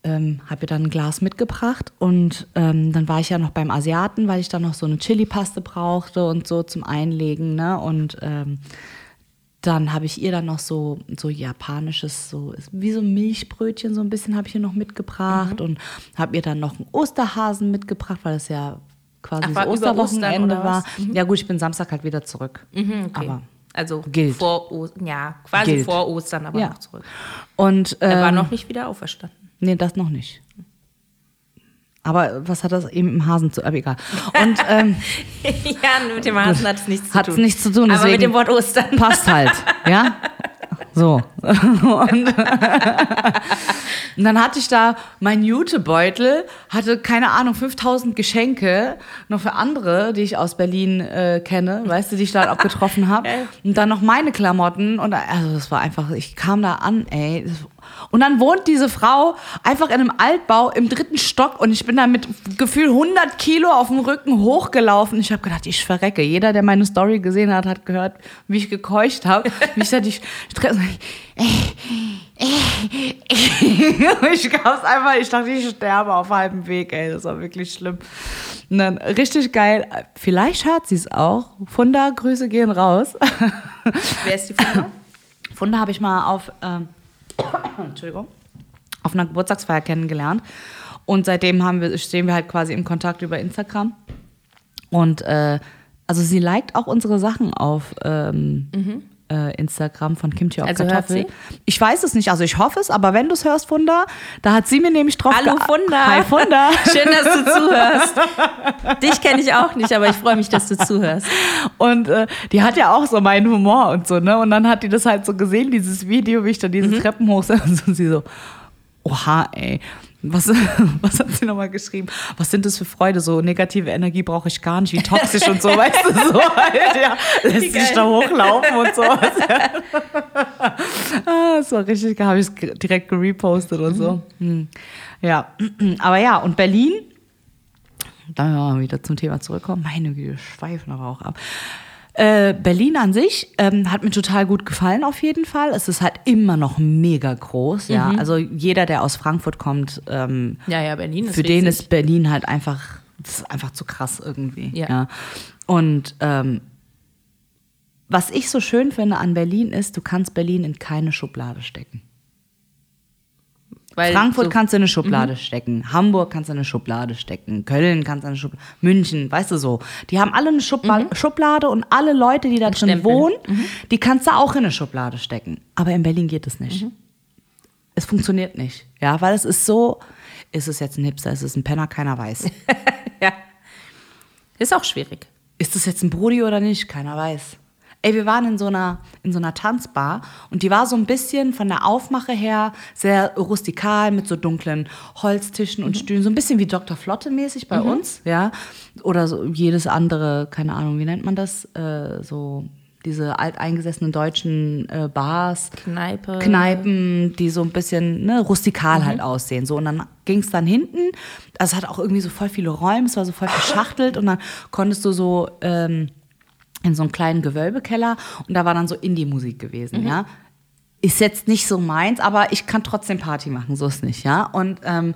ähm, habe ihr dann ein Glas mitgebracht und ähm, dann war ich ja noch beim Asiaten, weil ich dann noch so eine Chili-Paste brauchte und so zum Einlegen, ne? Und ähm, dann habe ich ihr dann noch so, so japanisches, so wie so Milchbrötchen, so ein bisschen habe ich ihr noch mitgebracht und habe ihr dann noch einen Osterhasen mitgebracht, weil es ja quasi Ach, war so Osterwochenende war. was? Ja gut, ich bin Samstag halt wieder zurück. Mhm, okay. Aber also gilt. vor Ostern, ja, quasi Gilt. vor Ostern, aber Ja. noch zurück. und Er war ähm, noch nicht wieder auferstanden. Nee, das noch nicht. Aber was hat das eben im Hasen zu. Aber egal. Und ähm, ja, mit dem Hasen hat es nichts zu tun. nichts zu tun, Aber mit dem Wort Ostern. passt halt. Ja? So. Und, und dann hatte ich da meinen Jutebeutel, hatte keine Ahnung, 5000 Geschenke, noch für andere, die ich aus Berlin äh, kenne, weißt du, die ich da auch getroffen habe. Und dann noch meine Klamotten. Und also das war einfach, ich kam da an, ey. Das- Und dann wohnt diese Frau einfach in einem Altbau im dritten Stock und ich bin da mit Gefühl 100 Kilo auf dem Rücken hochgelaufen. Ich habe gedacht, ich verrecke. Jeder, der meine Story gesehen hat, hat gehört, wie ich gekeucht habe. Wie ich da die Treppe. ich gab's einfach, ich dachte, ich sterbe auf halbem Weg, ey. Das war wirklich schlimm. Und dann richtig geil. Vielleicht hört sie es auch. Funda, Grüße gehen raus. Wer ist die Firma? Funda habe ich mal auf, ähm, Entschuldigung, auf einer Geburtstagsfeier kennengelernt. Und seitdem haben wir, stehen wir halt quasi im Kontakt über Instagram. Und äh, also sie liked auch unsere Sachen auf ähm, äh, Instagram von Kimchi auf Also Kartoffel. sie? Ich weiß es nicht, also ich hoffe es, aber wenn du es hörst, Funda, da hat sie mir nämlich drauf Hallo Funda. Hi Funda. Schön, dass du zuhörst. Dich kenne ich auch nicht, aber ich freue mich, dass du zuhörst. Und äh, die hat ja auch so meinen Humor und so, ne? Und dann hat die das halt so gesehen, dieses Video, wie ich da diese Treppen hoch und sie so, oha, ey. Was, was hat sie nochmal geschrieben? Was sind das für Freude? So negative Energie brauche ich gar nicht, wie toxisch und so, weißt du, so halt, ja. Lässt sich da hochlaufen und so. ah, das war richtig habe ich direkt gerepostet und so. Hm. Ja, aber ja, und Berlin, da ja, wieder zum Thema zurückkommen. Meine Güte, wir schweifen aber auch ab. Äh, Berlin an sich ähm, hat mir total gut gefallen auf jeden Fall. Es ist halt immer noch mega groß, ja. Also jeder, der aus Frankfurt kommt, ähm, Ja, ja, Berlin für den riesig. ist Berlin halt einfach, das ist einfach zu krass irgendwie. Ja. Ja. Und ähm, was ich so schön finde an Berlin ist, du kannst Berlin in keine Schublade stecken. Weil Frankfurt so, Mhm. kannst du in eine Schublade stecken, Hamburg kannst du in eine Schublade stecken, Köln kannst du in eine Schublade, München, weißt du so. Die haben alle eine Schubla Schublade und alle Leute, die da drin Mhm. Stempel. wohnen, die kannst du auch in eine Schublade stecken. Aber in Berlin geht es nicht. Mhm. Es funktioniert nicht, ja, weil es ist so, ist es jetzt ein Hipster, ist es ein Penner, keiner weiß. Ja. Ist auch schwierig. ist das jetzt ein Brudi oder nicht? Keiner weiß. Ey, wir waren in so einer, in so einer Tanzbar und die war so ein bisschen von der Aufmache her sehr rustikal mit so dunklen Holztischen und Stühlen, so ein bisschen wie Dr. Flotte mäßig bei uns, ja. Oder so jedes andere, keine Ahnung, wie nennt man das? Äh, so diese alteingesessenen deutschen äh, Bars. Kneipe. Kneipen, die so ein bisschen ne, rustikal halt aussehen. So, und dann ging es dann hinten. Also es hat auch irgendwie so voll viele Räume, es war so voll verschachtelt und dann konntest du so ähm, in so einen kleinen Gewölbekeller und da war dann so Indie-Musik gewesen, ja. Ist jetzt nicht so meins, aber ich kann trotzdem Party machen, so ist nicht, ja. Und ähm,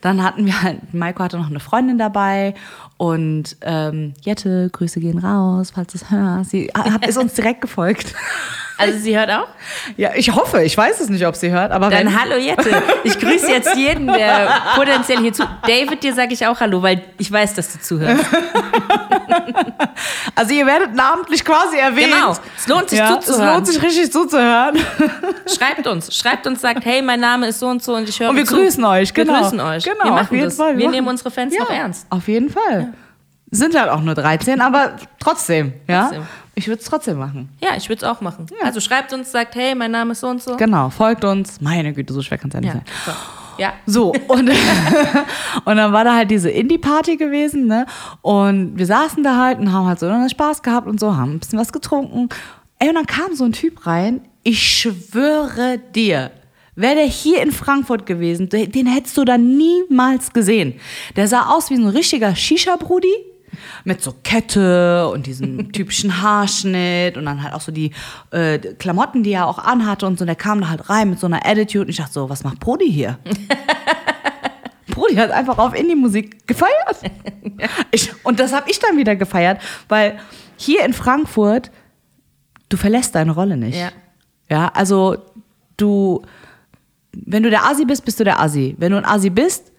dann hatten wir halt, Maiko hatte noch eine Freundin dabei und ähm, Jette, Grüße gehen raus, falls du es hörst. Sie hat, ist uns direkt gefolgt. Also sie hört auch? Ja, ich hoffe. Ich weiß es nicht, ob sie hört, aber Dann wenn, hallo Jette. Ich grüße jetzt jeden, der potenziell hier zu. David, dir sage ich auch Hallo, weil ich weiß, dass du zuhörst. also ihr werdet namentlich quasi erwähnt. Genau. Es lohnt sich ja, Es zuzuhören. lohnt sich richtig zuzuhören. Schreibt uns. Schreibt uns, sagt, hey, mein Name ist so und so und ich höre Und wir zu. grüßen euch, genau. Wir grüßen euch. Genau, wir auf machen jeden das. Fall. Wir Wir machen- nehmen unsere Fans Ja, noch ernst. Auf jeden Fall. Sind halt auch nur 13, aber trotzdem, ja. Trotzdem. Ich würde es trotzdem machen. Ja, ich würde es auch machen. Also schreibt uns, sagt, hey, mein Name ist so und so. Genau, folgt uns. Meine Güte, so schwer kann es ja nicht Ja. sein. So. ja. So, und, und dann war da halt diese Indie-Party gewesen, ne? Und wir saßen da halt und haben halt so Spaß gehabt und so, haben ein bisschen was getrunken. Ey, und dann kam so ein Typ rein, ich schwöre dir, wäre der hier in Frankfurt gewesen, den hättest du da niemals gesehen. Der sah aus wie so ein richtiger Shisha-Brudi, Mit so Kette und diesem typischen Haarschnitt und dann halt auch so die äh, Klamotten, die er auch anhatte und so. Und der kam da halt rein mit so einer Attitude und ich dachte so, was macht Brody hier? Brody hat einfach auf Indie-Musik gefeiert. Ich, und das habe ich dann wieder gefeiert, weil hier in Frankfurt, du verlässt deine Rolle nicht. Ja. Ja, also du, wenn du der Asi bist, bist du der Asi. Wenn du ein Asi bist,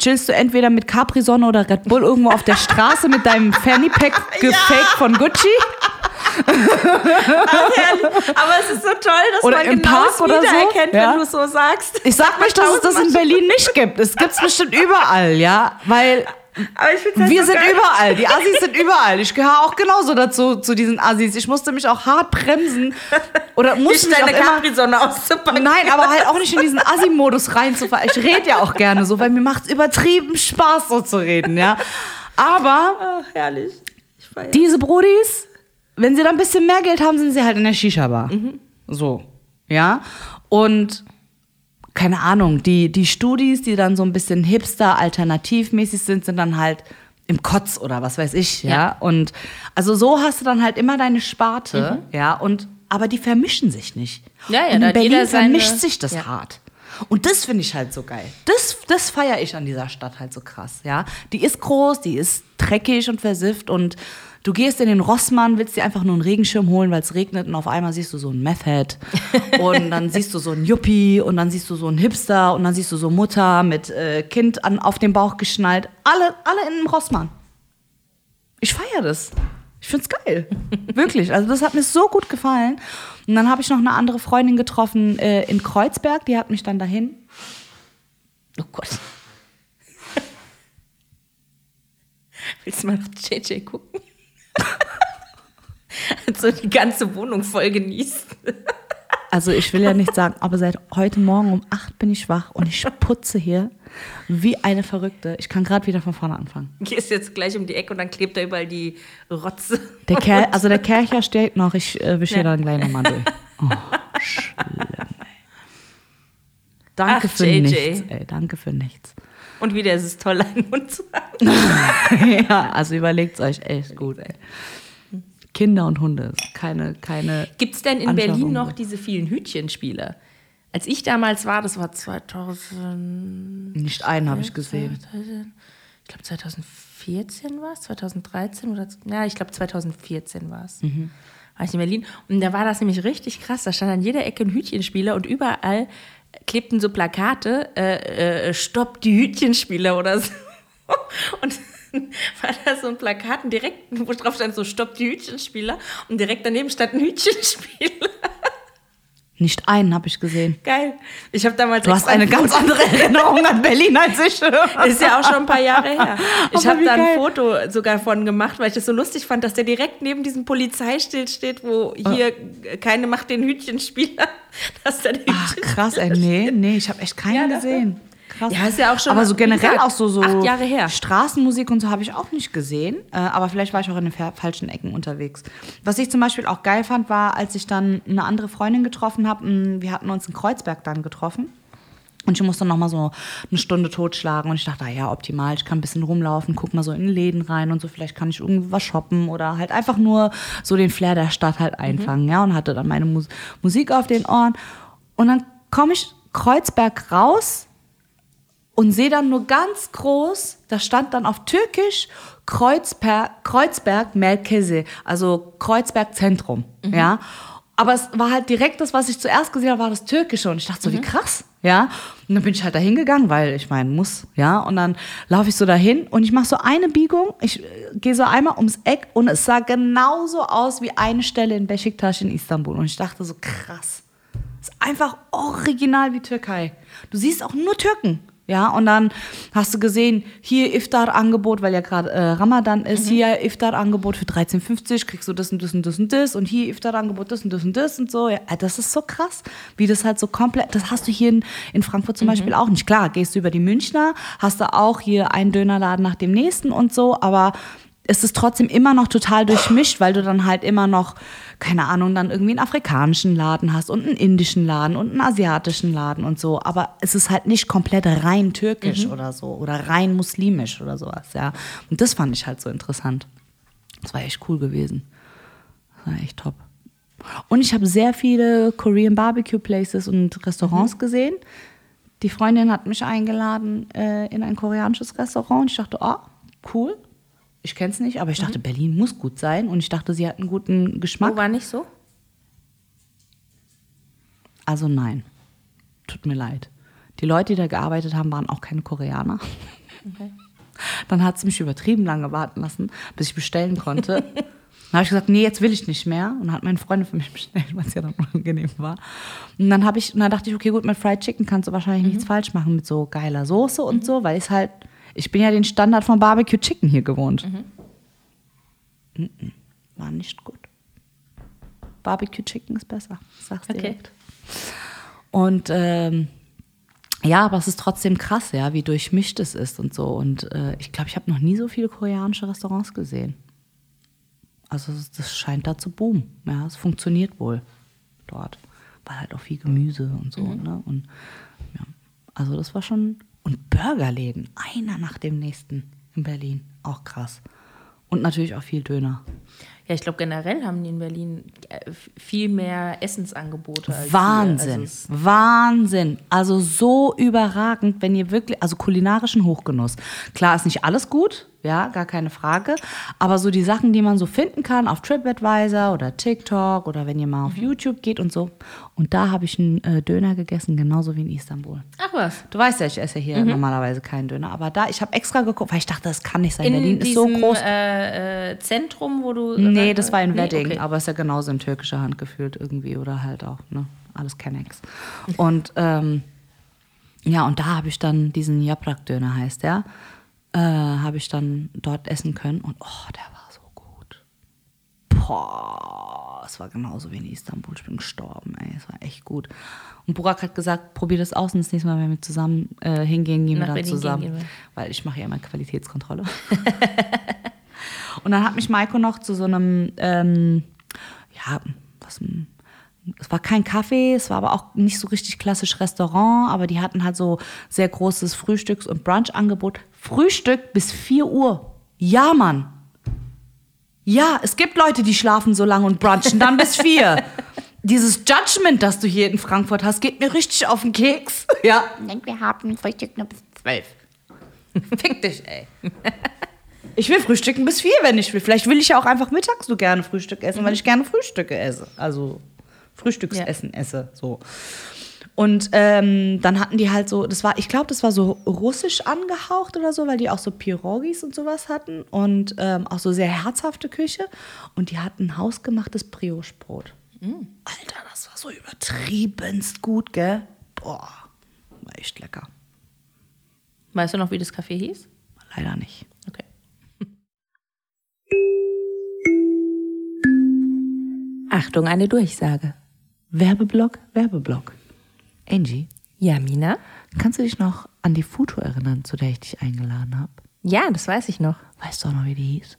chillst du entweder mit Capri-Sonne oder Red Bull irgendwo auf der Straße mit deinem Fanny-Pack gefaked von Gucci. Aber es ist so toll, dass Oder man im genau Park oder so, wiedererkennt, ja. wenn du so sagst. Ich sag nicht, dass es das in Berlin nicht gibt. Es gibt es bestimmt überall, ja, weil Aber ich find's halt wir so sind geil. überall. Die Assis sind überall. Ich gehöre auch genauso dazu, zu diesen Assis. Ich musste mich auch hart bremsen. Oder musste Nicht deine. Capri-Sonne auszupacken. Nein, aber halt auch nicht in diesen Assi-Modus reinzufahren. Ich rede ja auch gerne so, weil mir macht es übertrieben Spaß, so zu reden, ja. Aber Ach, herrlich. Ich diese Brudis, wenn sie dann ein bisschen mehr Geld haben, sind sie halt in der Shisha-Bar. So, ja. Und keine Ahnung, die, die Studis, die dann so ein bisschen hipster, alternativmäßig sind, sind dann halt im Kotz oder was weiß ich, ja. Ja. Und also so hast du dann halt immer deine Sparte, ja. Und aber die vermischen sich nicht. Ja, ja, Und da in hat Berlin vermischt sich das Ja. hart. Und das finde ich halt so geil. Das, das feiere ich an dieser Stadt halt so krass, ja. Die ist groß, die ist dreckig und versifft und du gehst in den Rossmann, willst dir einfach nur einen Regenschirm holen, weil es regnet und auf einmal siehst du so einen Method und dann siehst du so einen Yuppie und dann siehst du so einen Hipster und dann siehst du so Mutter mit äh, Kind an, auf dem Bauch geschnallt. Alle, alle in einem Rossmann. Ich feiere das. Ich find's geil. Wirklich. Also das hat mir so gut gefallen. Und dann habe ich noch eine andere Freundin getroffen äh, in Kreuzberg, die hat mich dann dahin. Oh Gott. Willst du mal nach JJ gucken? Hat so die ganze Wohnung voll genießt. Also ich will ja nicht sagen, aber seit heute Morgen um 8 bin ich wach und ich putze hier wie eine Verrückte. Ich kann gerade wieder von vorne anfangen. Gehst jetzt gleich um die Ecke und dann klebt da überall die Rotze. Der Kerl, also der Kercher steht noch, ich äh, wische Ja. dann gleich nochmal durch. Oh, schlimm. Danke Ach, für JJ. nichts, ey. Danke für nichts. Und wieder ist es toll, einen Hund zu haben. ja, also überlegt euch echt gut, ey. Kinder und Hunde, keine, keine. Gibt es denn in. Berlin noch diese vielen Hütchenspiele? Als ich damals war, das war 2000. Nicht einen habe ich gesehen. Ich glaube 2014 war es, 2013 oder ja, ich glaube 2014 war es. War ich in Berlin und da war das nämlich richtig krass. Da stand an jeder Ecke ein Hütchenspieler und überall klebten so Plakate, äh, äh, Stopp die Hütchenspieler oder so. Und war da so ein Plakat direkt, wo drauf stand so Stopp die Hütchenspieler und direkt daneben stand ein Hütchenspieler. Nicht einen habe ich gesehen. Geil. Ich habe damals Du hast eine ein ganz andere Erinnerung an Berlin als ich. Ist ja auch schon ein paar Jahre her. Ich habe da ein geil. Foto sogar von gemacht, weil ich das so lustig fand, dass der direkt neben diesem Polizeischild steht, wo hier keine macht den Hütchenspieler. Dass der den Ach, krass, ey. Nee, nee, ich habe echt keinen Ja, doch. gesehen. Krass. Ja, ist ja auch schon, Aber so generell gesagt, auch so, so acht Jahre her. Straßenmusik und so habe ich auch nicht gesehen. Äh, aber vielleicht war ich auch in den fa- falschen Ecken unterwegs. Was ich zum Beispiel auch geil fand, war, als ich dann eine andere Freundin getroffen habe. Wir hatten uns in Kreuzberg dann getroffen. Und ich musste noch mal so eine Stunde totschlagen und ich dachte, ah ja, optimal, ich kann ein bisschen rumlaufen, guck mal so in Läden rein und so, vielleicht kann ich irgendwie was shoppen oder halt einfach nur so den Flair der Stadt halt einfangen, ja, und hatte dann meine Mus Musik auf den Ohren. Und dann komme ich Kreuzberg raus und sehe dann nur ganz groß, da stand dann auf Türkisch Kreuzberg, Kreuzberg Merkeze, also Kreuzberg Zentrum, ja. Aber es war halt direkt das, was ich zuerst gesehen habe, war das Türkische und ich dachte so, wie krass, ja. Und dann bin ich halt da hingegangen, weil ich meine, muss, ja. Und dann laufe ich so dahin und ich mache so eine Biegung, ich äh, gehe so einmal ums Eck und es sah genauso aus wie eine Stelle in Beşiktaş in Istanbul und ich dachte so, krass. Ist einfach original wie Türkei. Du siehst auch nur Türken. Ja, und dann hast du gesehen, hier Iftar-Angebot, weil ja gerade äh, Ramadan ist, hier Iftar-Angebot für 13,50, kriegst du das und das und das und das und hier Iftar-Angebot das und das und das und so. Ja, äh, das ist so krass, wie das halt so komplett, das hast du hier in, in Frankfurt zum Beispiel auch nicht. Klar, gehst du über die Münchner, hast du auch hier einen Dönerladen nach dem nächsten und so, aber ist es trotzdem immer noch total durchmischt, weil du dann halt immer noch, keine Ahnung, dann irgendwie einen afrikanischen Laden hast und einen indischen Laden und einen asiatischen Laden und so. Aber es ist halt nicht komplett rein türkisch oder so oder rein muslimisch oder sowas, ja. Und das fand ich halt so interessant. Das war echt cool gewesen. Das war echt top. Und ich habe sehr viele Korean Barbecue Places und Restaurants gesehen. Die Freundin hat mich eingeladen äh, in ein koreanisches Restaurant. Und ich dachte, oh, cool. Ich kenne es nicht, aber ich dachte, Berlin muss gut sein. Und ich dachte, sie hat einen guten Geschmack. Wo war nicht so? Also nein. Tut mir leid. Die Leute, die da gearbeitet haben, waren auch keine Koreaner. Dann hat sie mich übertrieben lange warten lassen, bis ich bestellen konnte. Dann habe ich gesagt, nee, jetzt will ich nicht mehr. Und dann hat meine Freundin für mich bestellt, was ja dann unangenehm war. Und dann habe ich, und dann dachte ich, okay, gut, mit Fried Chicken kannst du wahrscheinlich nichts falsch machen mit so geiler Soße und so, weil ich halt, ich bin ja den Standard von Barbecue Chicken hier gewohnt. Mhm. War nicht gut. Barbecue Chicken ist besser, sag's Okay. direkt. Und ähm, ja, aber es ist trotzdem krass, ja, wie durchmischt es ist und so. Und äh, ich glaube, ich habe noch nie so viele koreanische Restaurants gesehen. Also das- scheint da zu boomen. Ja, es funktioniert wohl dort. Weil halt auch viel Gemüse und so. Ne? Und ja, also das war schon. Und Burgerläden, einer nach dem nächsten in Berlin. Auch krass. Und natürlich auch viel Döner. Ja, ich glaube, generell haben die in Berlin äh, viel mehr Essensangebote. Als hier. Wahnsinn, Also Wahnsinn. Also so überragend, wenn ihr wirklich, also kulinarischen Hochgenuss. Klar ist nicht alles gut, ja, gar keine Frage. Aber so die Sachen, die man so finden kann auf TripAdvisor oder TikTok oder wenn ihr mal auf YouTube geht und so. Und da habe ich einen äh, Döner gegessen, genauso wie in Istanbul. Ach was. Du weißt ja, ich esse hier normalerweise keinen Döner, aber da, ich habe extra geguckt, weil ich dachte, das kann nicht sein. In Berlin ist so diesem, groß. Äh, äh, Zentrum, wo du. Nee, das war in Nee, Wedding, okay. aber ist ja genauso in türkischer Hand gefühlt irgendwie oder halt auch, ne? Alles Kennex. Und ähm, ja, und da habe ich dann diesen Yaprak-Döner heißt der, äh, habe ich dann dort essen können und oh, der war so gut. Boah, es war genauso wie in Istanbul. Ich bin gestorben, ey. Es war echt gut. Und Burak hat gesagt, probier das aus und das nächste Mal, wenn wir zusammen äh, hingehen, gehen Nach wir dann zusammen. wir. Weil ich mache ja immer Qualitätskontrolle. Und dann hat mich Maiko noch zu so einem, ähm, ja, was, es war kein Kaffee, es war aber auch nicht so richtig klassisch Restaurant, aber die hatten halt so sehr großes Frühstücks- und Brunchangebot. Frühstück bis 4 Uhr. Ja, Mann. Ja, es gibt Leute, die schlafen so lange und brunchen dann bis 4. Dieses Judgment, das du hier in Frankfurt hast, geht mir richtig auf den Keks. Ja. Nein, wir haben Frühstück nur bis zwölf. Fick dich, ey. Ich will frühstücken bis vier, wenn ich will. Vielleicht will ich ja auch einfach mittags so gerne Frühstück essen, weil ich gerne Frühstücke esse. Also Frühstücksessen esse. So. Und ähm, dann hatten die halt so, das war, ich glaube, das war so russisch angehaucht oder so, weil die auch so Pirogis und sowas hatten und ähm, auch so sehr herzhafte Küche. Und die hatten hausgemachtes Brioche-Brot. Alter, das war so übertriebenst gut, gell? Boah, war echt lecker. Weißt du noch, wie das Café hieß? Leider nicht. Achtung, eine Durchsage. Werbeblock, Werbeblock. Angie, Ja, Mina? kannst du dich noch an die Foto erinnern, zu der ich dich eingeladen habe? Ja, das weiß ich noch. Weißt du auch noch, wie die hieß?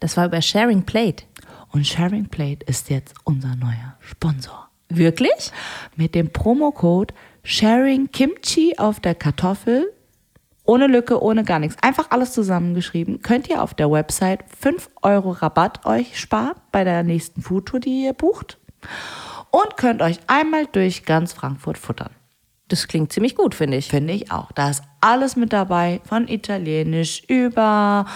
Das war über Sharing Plate. Und Sharing Plate ist jetzt unser neuer Sponsor. Wirklich? Mit dem Promocode Sharing Kimchi auf der Kartoffel, ohne Lücke, ohne gar nichts, einfach alles zusammengeschrieben, könnt ihr auf der Website 5 Euro Rabatt euch sparen bei der nächsten Foodtour, die ihr bucht. Und könnt euch einmal durch ganz Frankfurt futtern. Das klingt ziemlich gut, finde ich. Finde ich auch. Da ist alles mit dabei, von Italienisch über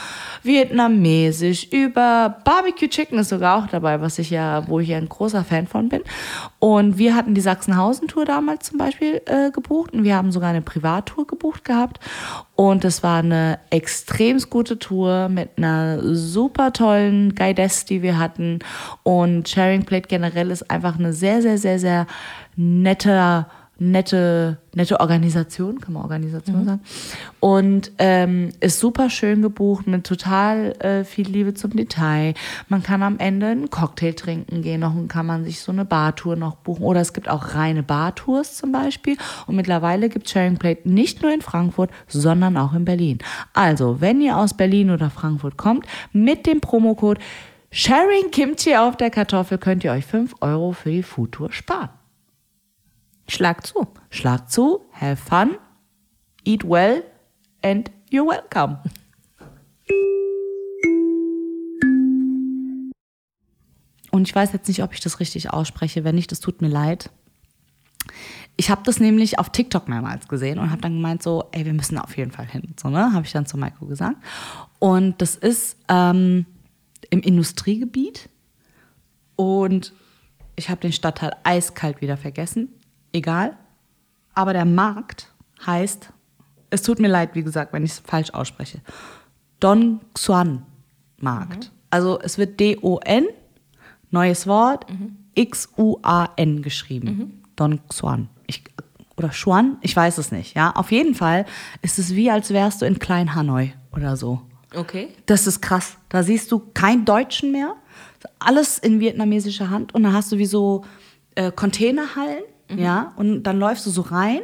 Vietnamesisch, über Barbecue Chicken ist sogar auch dabei, was ich ja, wo ich ja ein großer Fan von bin. Und wir hatten die Sachsenhausen-Tour damals zum Beispiel äh, gebucht und wir haben sogar eine Privattour gebucht gehabt. Und es war eine extrem gute Tour mit einer super tollen Guidess, die wir hatten. Und Sharing Plate generell ist einfach eine sehr, sehr, sehr, sehr netter nette, nette Organisation, kann man Organisation sagen. Und ähm, ist super schön gebucht mit total äh, viel Liebe zum Detail. Man kann am Ende einen Cocktail trinken gehen, noch kann man sich so eine Bartour noch buchen. Oder es gibt auch reine Bartours zum Beispiel. Und mittlerweile gibt Sharing Plate nicht nur in Frankfurt, sondern auch in Berlin. Also, wenn ihr aus Berlin oder Frankfurt kommt, mit dem Promocode Sharing Kimchi auf der Kartoffel könnt ihr euch 5 Euro für die Foodtour sparen. Schlag zu. Schlag zu, have fun, eat well and you're welcome. Und ich weiß jetzt nicht, ob ich das richtig ausspreche. Wenn nicht, das tut mir leid. Ich habe das nämlich auf TikTok mehrmals gesehen und habe dann gemeint so, ey, wir müssen auf jeden Fall hin. So, ne? Habe ich dann zu Maiko gesagt. Und das ist ähm, im Industriegebiet. Und ich habe den Stadtteil eiskalt wieder vergessen. Egal. Aber der Markt heißt, es tut mir leid, wie gesagt, wenn ich es falsch ausspreche. Don Xuan Markt. Also es wird D-O-N, neues Wort, X-U-A-N geschrieben. Don Xuan. Ich, oder Xuan, ich weiß es nicht. Ja, auf jeden Fall ist es wie, als wärst du in Klein Hanoi oder so. Okay. Das ist krass. Da siehst du kein Deutschen mehr. Alles in vietnamesischer Hand. Und dann hast du wie so äh, Containerhallen. Ja. Und dann läufst du so rein.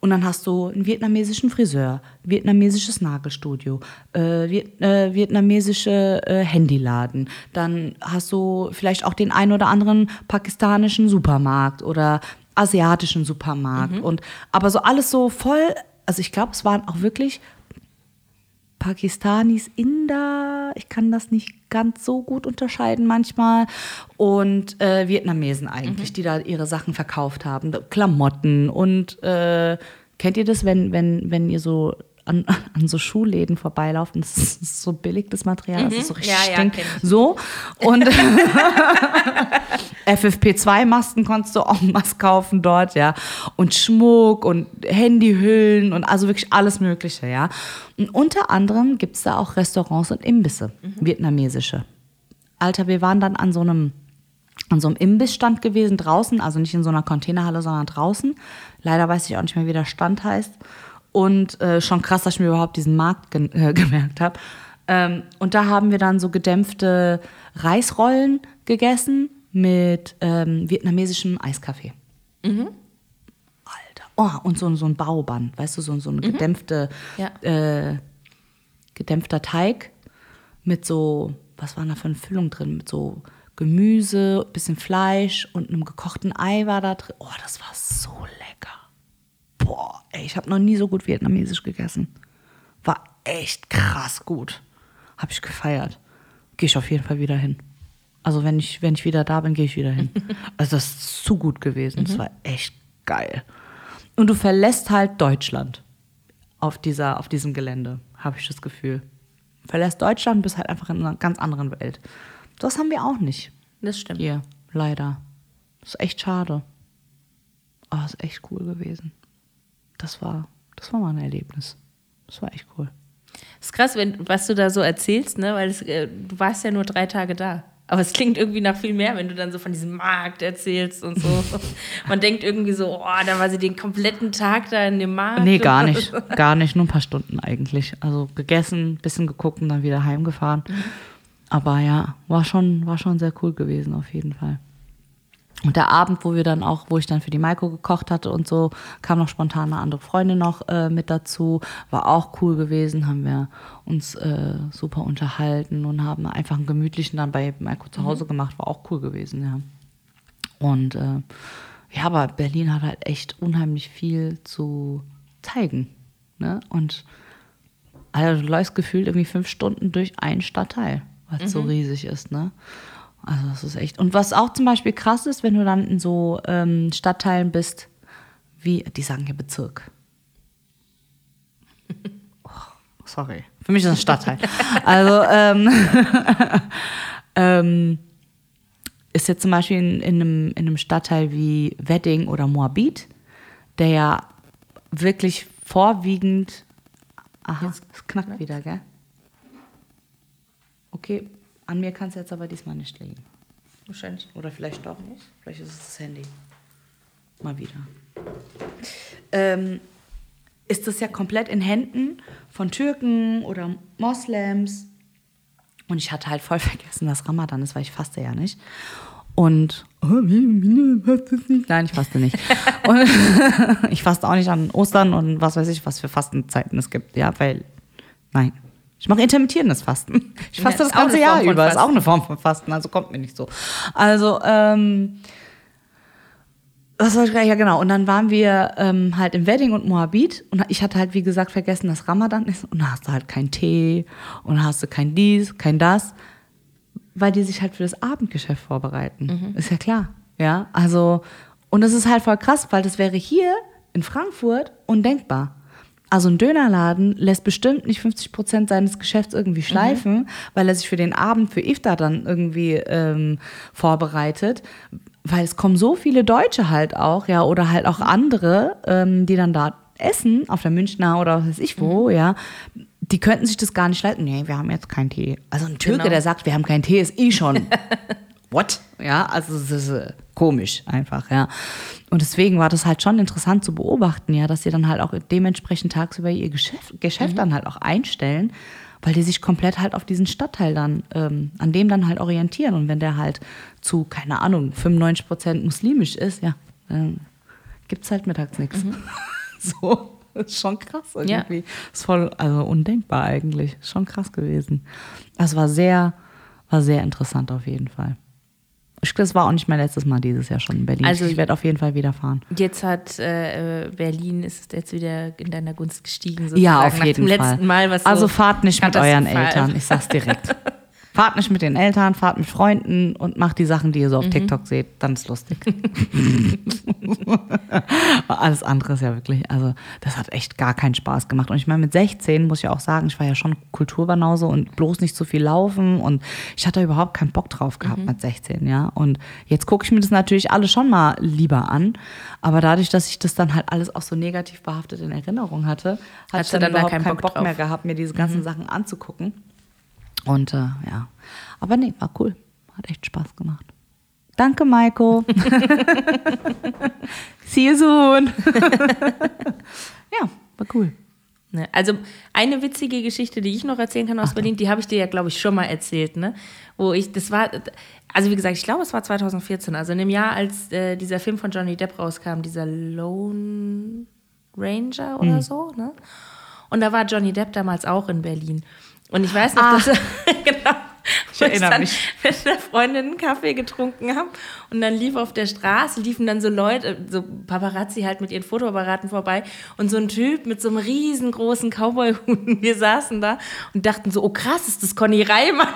Und dann hast du einen vietnamesischen Friseur, vietnamesisches Nagelstudio, äh, Viet, äh, vietnamesische äh, Handyladen. Dann hast du vielleicht auch den einen oder anderen pakistanischen Supermarkt oder asiatischen Supermarkt. Und aber so alles so voll. Also ich glaube, es waren auch wirklich Pakistanis, Inder, ich kann das nicht ganz so gut unterscheiden manchmal. Und äh, Vietnamesen eigentlich, die da ihre Sachen verkauft haben. Klamotten und äh, kennt ihr das, wenn, wenn, wenn ihr so an, an so Schuhläden vorbeilauft und es ist so billig, das Material, das ist so richtig Ja, ja. So. Und FFP2-Masken konntest du auch was kaufen dort, ja. Und Schmuck und Handyhüllen und also wirklich alles Mögliche, ja. Und unter anderem gibt es da auch Restaurants und Imbisse, vietnamesische. Alter, wir waren dann an so einem an so einem Imbissstand gewesen draußen, also nicht in so einer Containerhalle, sondern draußen. Leider weiß ich auch nicht mehr, wie der Stand heißt. Und äh, schon krass, dass ich mir überhaupt diesen Markt ge äh, gemerkt habe. Ähm, und da haben wir dann so gedämpfte Reisrollen gegessen mit ähm, vietnamesischem Eiskaffee. Alter. Oh, und so, so ein Bauband, weißt du, so, so eine gedämpfte, Ja. äh, gedämpfter Teig mit so, was war da für eine Füllung drin? Mit so Gemüse, bisschen Fleisch und einem gekochten Ei war da drin. Oh, das war so lecker. Boah, ey, ich habe noch nie so gut vietnamesisch gegessen. War echt krass gut. Habe ich gefeiert. Gehe ich auf jeden Fall wieder hin. Also wenn ich, wenn ich wieder da bin, gehe ich wieder hin. Also das ist zu gut gewesen. Das war echt geil. Und du verlässt halt Deutschland auf, dieser, auf diesem Gelände, habe ich das Gefühl. Verlässt Deutschland, bist halt einfach in einer ganz anderen Welt. Das haben wir auch nicht Das stimmt. hier, leider. Das ist echt schade. Aber es ist echt cool gewesen. Das war, das war mal ein Erlebnis. Das war echt cool. ist krass, wenn, was du da so erzählst, ne? Weil es, äh, du warst ja nur drei Tage da. Aber es klingt irgendwie nach viel mehr, wenn du dann so von diesem Markt erzählst und so. Man denkt irgendwie so, oh, dann war sie den kompletten Tag da in dem Markt. Nee, gar nicht. Gar nicht, nur ein paar Stunden eigentlich. Also gegessen, bisschen geguckt und dann wieder heimgefahren. Aber ja, war schon, war schon sehr cool gewesen, auf jeden Fall. Und der Abend, wo wir dann auch, wo ich dann für die Maiko gekocht hatte und so, kam noch spontan eine andere Freundin noch äh, mit dazu. War auch cool gewesen, haben wir uns äh, super unterhalten und haben einfach einen gemütlichen dann bei Maiko zu Hause gemacht. War auch cool gewesen, ja. Und äh, ja, aber Berlin hat halt echt unheimlich viel zu zeigen. Ne? Und also du läufst gefühlt irgendwie fünf Stunden durch einen Stadtteil, weil es so riesig ist, ne? Also das ist echt. Und was auch zum Beispiel krass ist, wenn du dann in so ähm, Stadtteilen bist, wie, die sagen hier Bezirk. Oh, sorry. Für mich ist das ein Stadtteil. also, ähm, ähm, ist jetzt zum Beispiel in, in, einem, in einem Stadtteil wie Wedding oder Moabit, der ja wirklich vorwiegend. Aha, es knackt wieder, gell? Okay, an mir kann es jetzt aber diesmal nicht liegen. Wahrscheinlich. Oder vielleicht doch nicht. Vielleicht ist es das Handy. mal wieder, ähm, ist das ja komplett in Händen von Türken oder Moslems. Und ich hatte halt voll vergessen, dass Ramadan ist, weil ich faste ja nicht. Und oh, nein, ich faste nicht. Und ich faste auch nicht an Ostern und was weiß ich, was für Fastenzeiten es gibt, ja, weil nein. Ich mache intermittierendes Fasten. Ich faste Ja, das ganze Jahr über. Ist auch Fasten. eine Form von Fasten, also kommt mir nicht so. Also, ähm, was soll ich gerade? Ja, genau. Und dann waren wir ähm, halt im Wedding und Moabit. Und ich hatte halt, wie gesagt, vergessen, dass Ramadan ist. Und da hast du halt keinen Tee und da hast du kein dies, kein das. Weil die sich halt für das Abendgeschäft vorbereiten. Ist ja klar. Ja, also, und das ist halt voll krass, weil das wäre hier in Frankfurt undenkbar. Also ein Dönerladen lässt bestimmt nicht 50 Prozent seines Geschäfts irgendwie schleifen, weil er sich für den Abend für Iftar dann irgendwie ähm, vorbereitet. Weil es kommen so viele Deutsche halt auch, ja, oder halt auch andere, ähm, die dann da essen, auf der Münchner oder was weiß ich wo, ja. Die könnten sich das gar nicht leisten. Nee, wir haben jetzt keinen Tee. Also ein Türke, Genau. der sagt, wir haben keinen Tee, ist eh schon what? Ja, also es ist komisch einfach, ja. Und deswegen war das halt schon interessant zu beobachten, ja, dass sie dann halt auch dementsprechend tagsüber ihr Geschäft, Geschäft dann halt auch einstellen, weil die sich komplett halt auf diesen Stadtteil dann, ähm, an dem dann halt orientieren. Und wenn der halt zu, keine Ahnung, 95 Prozent muslimisch ist, ja, dann gibt's halt mittags nichts. So. Das ist schon krass Ja. irgendwie. Ist voll, also undenkbar eigentlich. Schon krass gewesen. Das war sehr, war sehr interessant auf jeden Fall. Ich, das war auch nicht mein letztes Mal dieses Jahr schon in Berlin. Also- ich werde auf jeden Fall wieder fahren. Jetzt hat äh, Berlin ist jetzt wieder in deiner Gunst gestiegen. Sozusagen, Ja, auf nach jeden dem Fall. letzten Mal, was so also fahrt nicht mit euren Eltern, ich sag's direkt. fahrt nicht mit den Eltern, fahrt mit Freunden und macht die Sachen, die ihr Mhm. so auf TikTok seht, dann ist lustig. Alles andere ist ja wirklich, also das hat echt gar keinen Spaß gemacht. Und ich meine, mit 16 muss ich auch sagen, ich war ja schon Kulturbanause und bloß nicht so viel laufen und ich hatte überhaupt keinen Bock drauf gehabt Mhm. mit 16, ja. Und jetzt gucke ich mir das natürlich alles schon mal lieber an. Aber dadurch, dass ich das dann halt alles auch so negativ behaftet in Erinnerung hatte, hatte ich dann, dann da überhaupt keinen keinen Bock Bock? Mhm. mehr gehabt, mir diese ganzen Sachen anzugucken. Und äh, ja, aber nee, war cool. Hat echt Spaß gemacht. Danke, Maiko. See you soon. ja, war cool. Ne? Also eine witzige Geschichte, die ich noch erzählen kann aus Berlin, die habe ich dir ja, glaube ich, schon mal erzählt, ne? Wo ich, das war, also wie gesagt, ich glaube, es war 2014, also in dem Jahr, als äh, dieser Film von Johnny Depp rauskam, dieser Lone Ranger oder so, ne? Und da war Johnny Depp damals auch in Berlin. Und ich weiß noch, Ah. dass genau. Ich erinnere dann mich. mit einer Freundin einen Kaffee getrunken haben und dann lief auf der Straße, liefen dann so Leute, so Paparazzi halt mit ihren Fotoapparaten vorbei und so ein Typ mit so einem riesengroßen Cowboy-Hut. Wir saßen da und dachten so, oh krass, ist das Conny Reimann?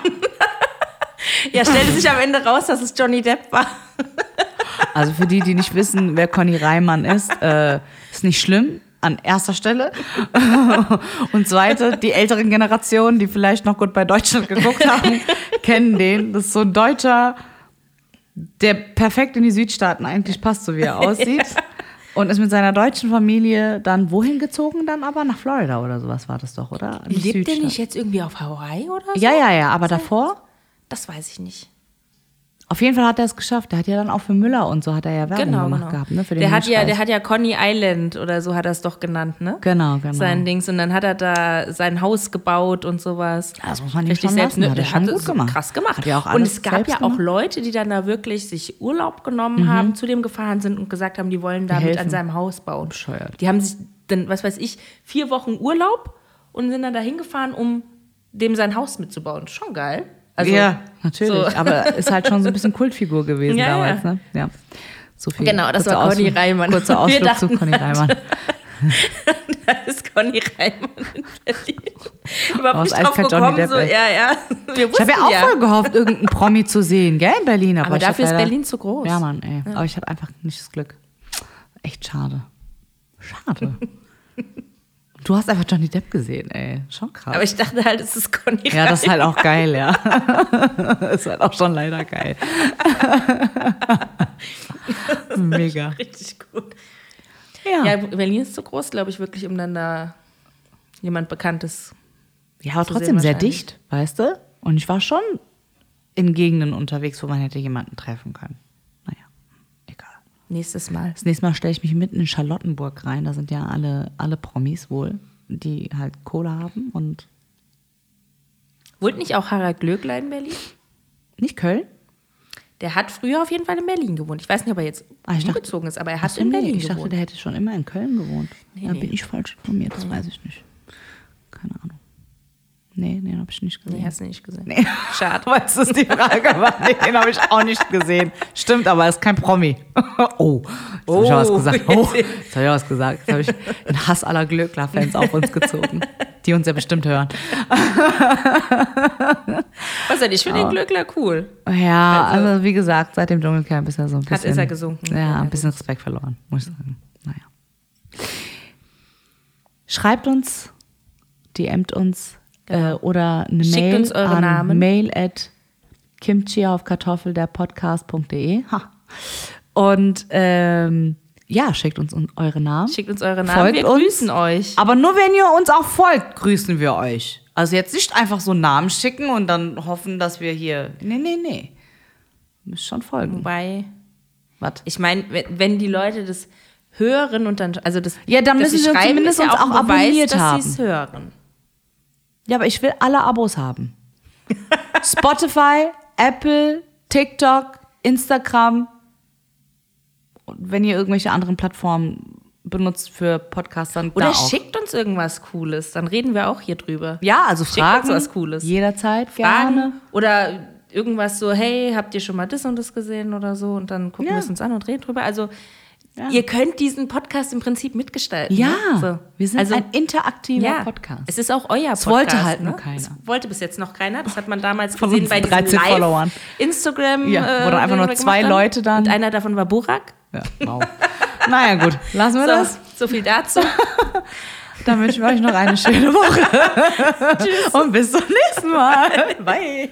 ja, stellte sich am Ende raus, dass es Johnny Depp war. Also für die, die nicht wissen, wer Conny Reimann ist, äh, ist nicht schlimm. An erster Stelle. Und zweite, die älteren Generationen, die vielleicht noch gut bei Deutschland geguckt haben, kennen den. Das ist so ein Deutscher, der perfekt in die Südstaaten eigentlich passt, so wie er aussieht. Und ist mit seiner deutschen Familie dann wohin gezogen dann aber? Nach Florida oder sowas war das doch, oder? Lebt der nicht jetzt irgendwie auf Hawaii oder so? Ja, ja, ja, aber davor? Das weiß ich nicht. Auf jeden Fall hat er es geschafft. Der hat ja dann auch für Müller und so hat er ja Werbung Genau, gemacht genau. gehabt, ne? Für den der, hat ja, der hat ja Conny Island oder so hat er es doch genannt, ne? Genau, genau. Sein Dings. Und dann hat er da sein Haus gebaut und sowas. Das muss man schon selbst, lassen. ne? Hat er schon hat gut es gemacht. krass gemacht. Ja und es gab ja auch gemacht. Mhm. Leute, die dann da wirklich sich Urlaub genommen haben, zu dem gefahren sind und gesagt haben, die wollen damit helfen. an seinem Haus bauen. Bescheuert. Die haben sich dann, was weiß ich, vier Wochen Urlaub und sind dann da hingefahren, um dem sein Haus mitzubauen. Schon geil. Also, ja, natürlich. so. Aber ist halt schon so ein bisschen Kultfigur gewesen Ja, damals, ja. ne? Ja. So viel. Genau, das war Conny Ausflug- Reimann. Kurzer Ausflug zu Conny Reimann. da ist Conny Reimann in Berlin. Überhaupt Aus nicht drauf gekommen, so, ja, ja. Ich habe ja auch voll gehofft, irgendeinen Promi zu sehen, gell, in Berlin. Aber, Aber dafür ist leider- Berlin zu groß. Ja, Mann, ey. Aber ich habe einfach nicht das Glück. Echt schade. Schade. Du hast einfach Johnny Depp gesehen, ey. Schon krass. Aber ich dachte halt, es ist Conny ja, das ist halt auch geil, ja. ist halt auch schon leider geil. Mega. Richtig gut. Ja. Ja, Berlin ist zu groß, glaube ich, wirklich, um dann da jemand Bekanntes. Ja, aber trotzdem sehr dicht, weißt du? Und ich war schon in Gegenden unterwegs, wo man hätte jemanden treffen können. Nächstes Mal. Das nächste Mal stelle ich mich mitten in Charlottenburg rein. Da sind ja alle, alle Promis wohl, die halt Kohle haben und Wohnt nicht auch Harald Glöckler in Berlin? nicht Köln. Der hat früher auf jeden Fall in Berlin gewohnt. Ich weiß nicht, ob er jetzt Ah, ich dachte- umgezogen ist, aber er hat in nee, Berlin ich dachte, gewohnt. der hätte schon immer in Köln gewohnt. Nee, da nee. bin ich falsch informiert, das weiß ich nicht. Keine Ahnung. Nee, den habe ich nicht gesehen. Nee, hast du nicht gesehen. Nee. Schade. Weißt du, ist die Frage, aber nee, den habe ich auch nicht gesehen. Stimmt, aber er ist kein Promi. Oh, jetzt habe ich ja was Oh. gesagt. Oh, jetzt habe ich ja was gesagt. Jetzt habe ich den Hass aller Glöckler-Fans auf uns gezogen, die uns ja bestimmt hören. Was denn? Ich finde den Glöckler cool. Ja, Also- also, wie gesagt, seit dem Dschungelcamp ist er so ein bisschen... Hat- ist er gesunken. Ja, Ja, ein bisschen Respekt verloren, muss ich sagen. Naja. Schreibt uns, DMt uns äh, oder eine Schickt Mail uns eure an Namen. mail at kimchi auf Kartoffel der Podcast.de. Ha. Und ähm, ja, schickt uns un- eure Namen. Schickt uns eure Namen. Folgt Wir uns. grüßen euch. Aber nur wenn ihr uns auch folgt, grüßen wir euch. Also jetzt nicht einfach so Namen schicken und dann hoffen, dass wir hier. Nee, nee, nee. Müsst schon folgen. Wobei, Was? ich meine, wenn, die Leute das hören und dann, also das, Ja, dann dass müssen sie schreiben, zumindest ja uns auch, abonniert dass haben. sie es hören. Ja, aber ich will alle Abos haben. Spotify, Apple, TikTok, Instagram. Und wenn ihr irgendwelche anderen Plattformen benutzt für Podcasts, dann Oder da auch. schickt uns irgendwas Cooles, dann reden wir auch hier drüber. Ja, also Schickt Fragen. uns was Cooles. Jederzeit, Fragen gerne. oder irgendwas so, hey, habt ihr schon mal das und das gesehen oder so und dann gucken Ja. wir es uns an und reden drüber. Also Ja. ihr könnt diesen Podcast im Prinzip mitgestalten. Ja, ne? so. wir sind also, ein interaktiver ja, Podcast. Es ist auch euer Podcast. wollte halt ne? nur keiner. Es wollte bis jetzt noch keiner. Das hat man damals Von gesehen bei diesen 13 Live Followern. Instagram. Ja, wo dann einfach nur zwei. Leute dann- Und einer davon war Burak. Ja, wow. naja, gut. Lassen wir das. So, so viel dazu. Dann wünschen wir euch noch eine schöne Woche. Tschüss. Und bis zum nächsten Mal. Bye.